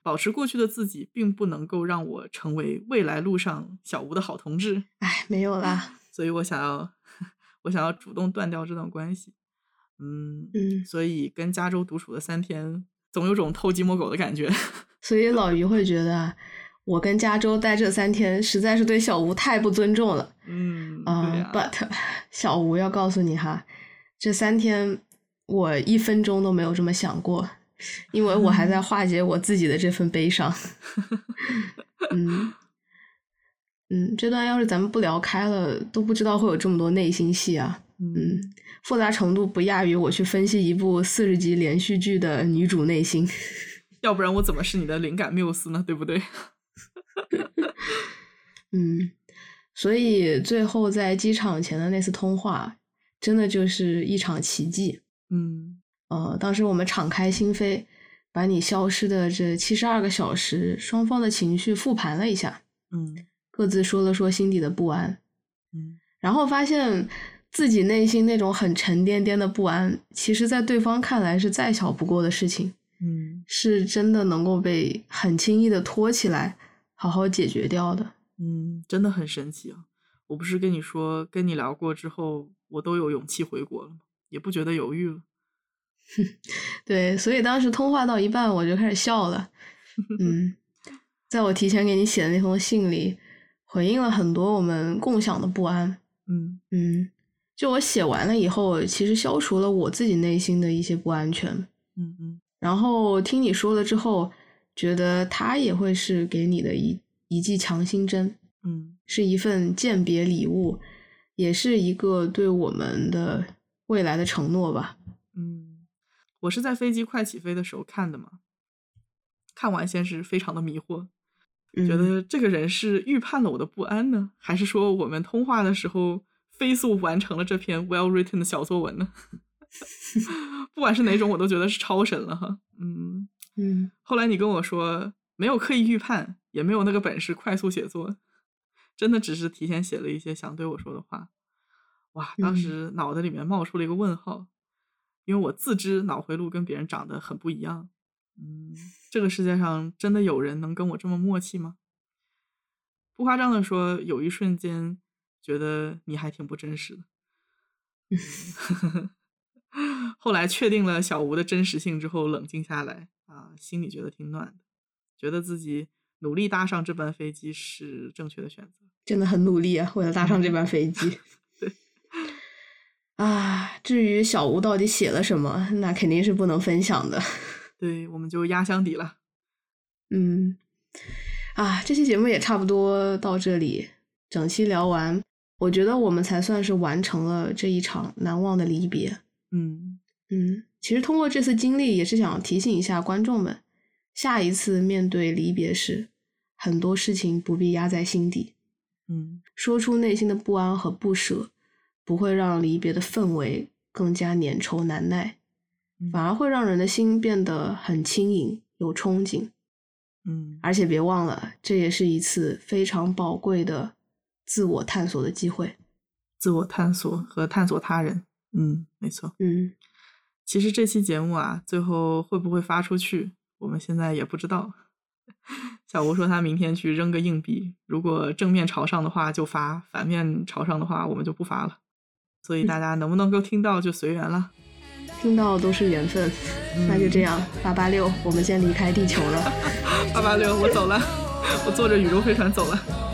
保持过去的自己，并不能够让我成为未来路上小吴的好同志。哎，没有啦。*laughs* 所以我想要，*laughs* 我想要主动断掉这段关系。嗯嗯，所以跟加州独处的三天，总有种偷鸡摸狗的感觉。所以老于会觉得，我跟加州待这三天，实在是对小吴太不尊重了。嗯，啊、对呀、b u t 小吴要告诉你哈，这三天我一分钟都没有这么想过，因为我还在 *laughs* 化解我自己的这份悲伤。*laughs* 嗯嗯，这段要是咱们不聊开了，都不知道会有这么多内心戏啊。嗯，复杂程度不亚于我去分析一部四十集连续剧的女主内心。要不然我怎么是你的灵感缪斯呢？对不对？*laughs* *laughs* 嗯，所以最后在机场前的那次通话，真的就是一场奇迹。嗯呃，当时我们敞开心扉，把你消失的这七十二个小时，双方的情绪复盘了一下。嗯各自说了说心底的不安，嗯然后发现自己内心那种很沉甸甸的不安，其实在对方看来是再小不过的事情，嗯是真的能够被很轻易的拖起来，好好解决掉的。嗯，真的很神奇啊！我不是跟你说，跟你聊过之后，我都有勇气回国了吗？也不觉得犹豫了。*laughs* 对，所以当时通话到一半，我就开始笑了。嗯，*laughs* 在我提前给你写的那封信里，回应了很多我们共享的不安。嗯嗯，就我写完了以后，其实消除了我自己内心的一些不安全。嗯嗯然后听你说了之后，觉得它也会是给你的一一剂强心针，嗯是一份鉴别礼物，也是一个对我们的未来的承诺吧。嗯，我是在飞机快起飞的时候看的嘛，看完先是非常的迷惑，嗯、觉得这个人是预判了我的不安呢，还是说我们通话的时候飞速完成了这篇 well written 的小作文呢？不管是哪种，我都觉得是超神了哈。嗯，嗯后来你跟我说没有刻意预判，也没有那个本事快速写作，真的只是提前写了一些想对我说的话。哇，当嗯时脑子里面冒出了一个问号，因为我自知脑回路跟别人长得很不一样。嗯，这个世界上真的有人能跟我这么默契吗？不夸张的说，有一瞬间觉得你还挺不真实的。*laughs* 嗯后来确定了小吴的真实性之后，冷静下来啊，心里觉得挺暖的，觉得自己努力搭上这班飞机是正确的选择。真的很努力啊，为了搭上这班飞机。*laughs* 对。啊，至于小吴到底写了什么，那肯定是不能分享的。对，我们就压箱底了。*laughs* 嗯，啊，这期节目也差不多到这里，整期聊完，我觉得我们才算是完成了这一场难忘的离别。嗯嗯，其实通过这次经历，也是想提醒一下观众们，下一次面对离别时，很多事情不必压在心底，嗯说出内心的不安和不舍，不会让离别的氛围更加粘稠难耐，嗯反而会让人的心变得很轻盈，有憧憬。嗯而且别忘了，这也是一次非常宝贵的自我探索的机会。自我探索和探索他人。嗯，没错。嗯其实这期节目啊，最后会不会发出去，我们现在也不知道。*laughs* 小吴说他明天去扔个硬币，如果正面朝上的话就发，反面朝上的话我们就不发了。所以大家能不能够听到就随缘了。听到都是缘分，那就这样，八八六，我们先离开地球了。八八六，我走了，我坐着宇宙飞船走了。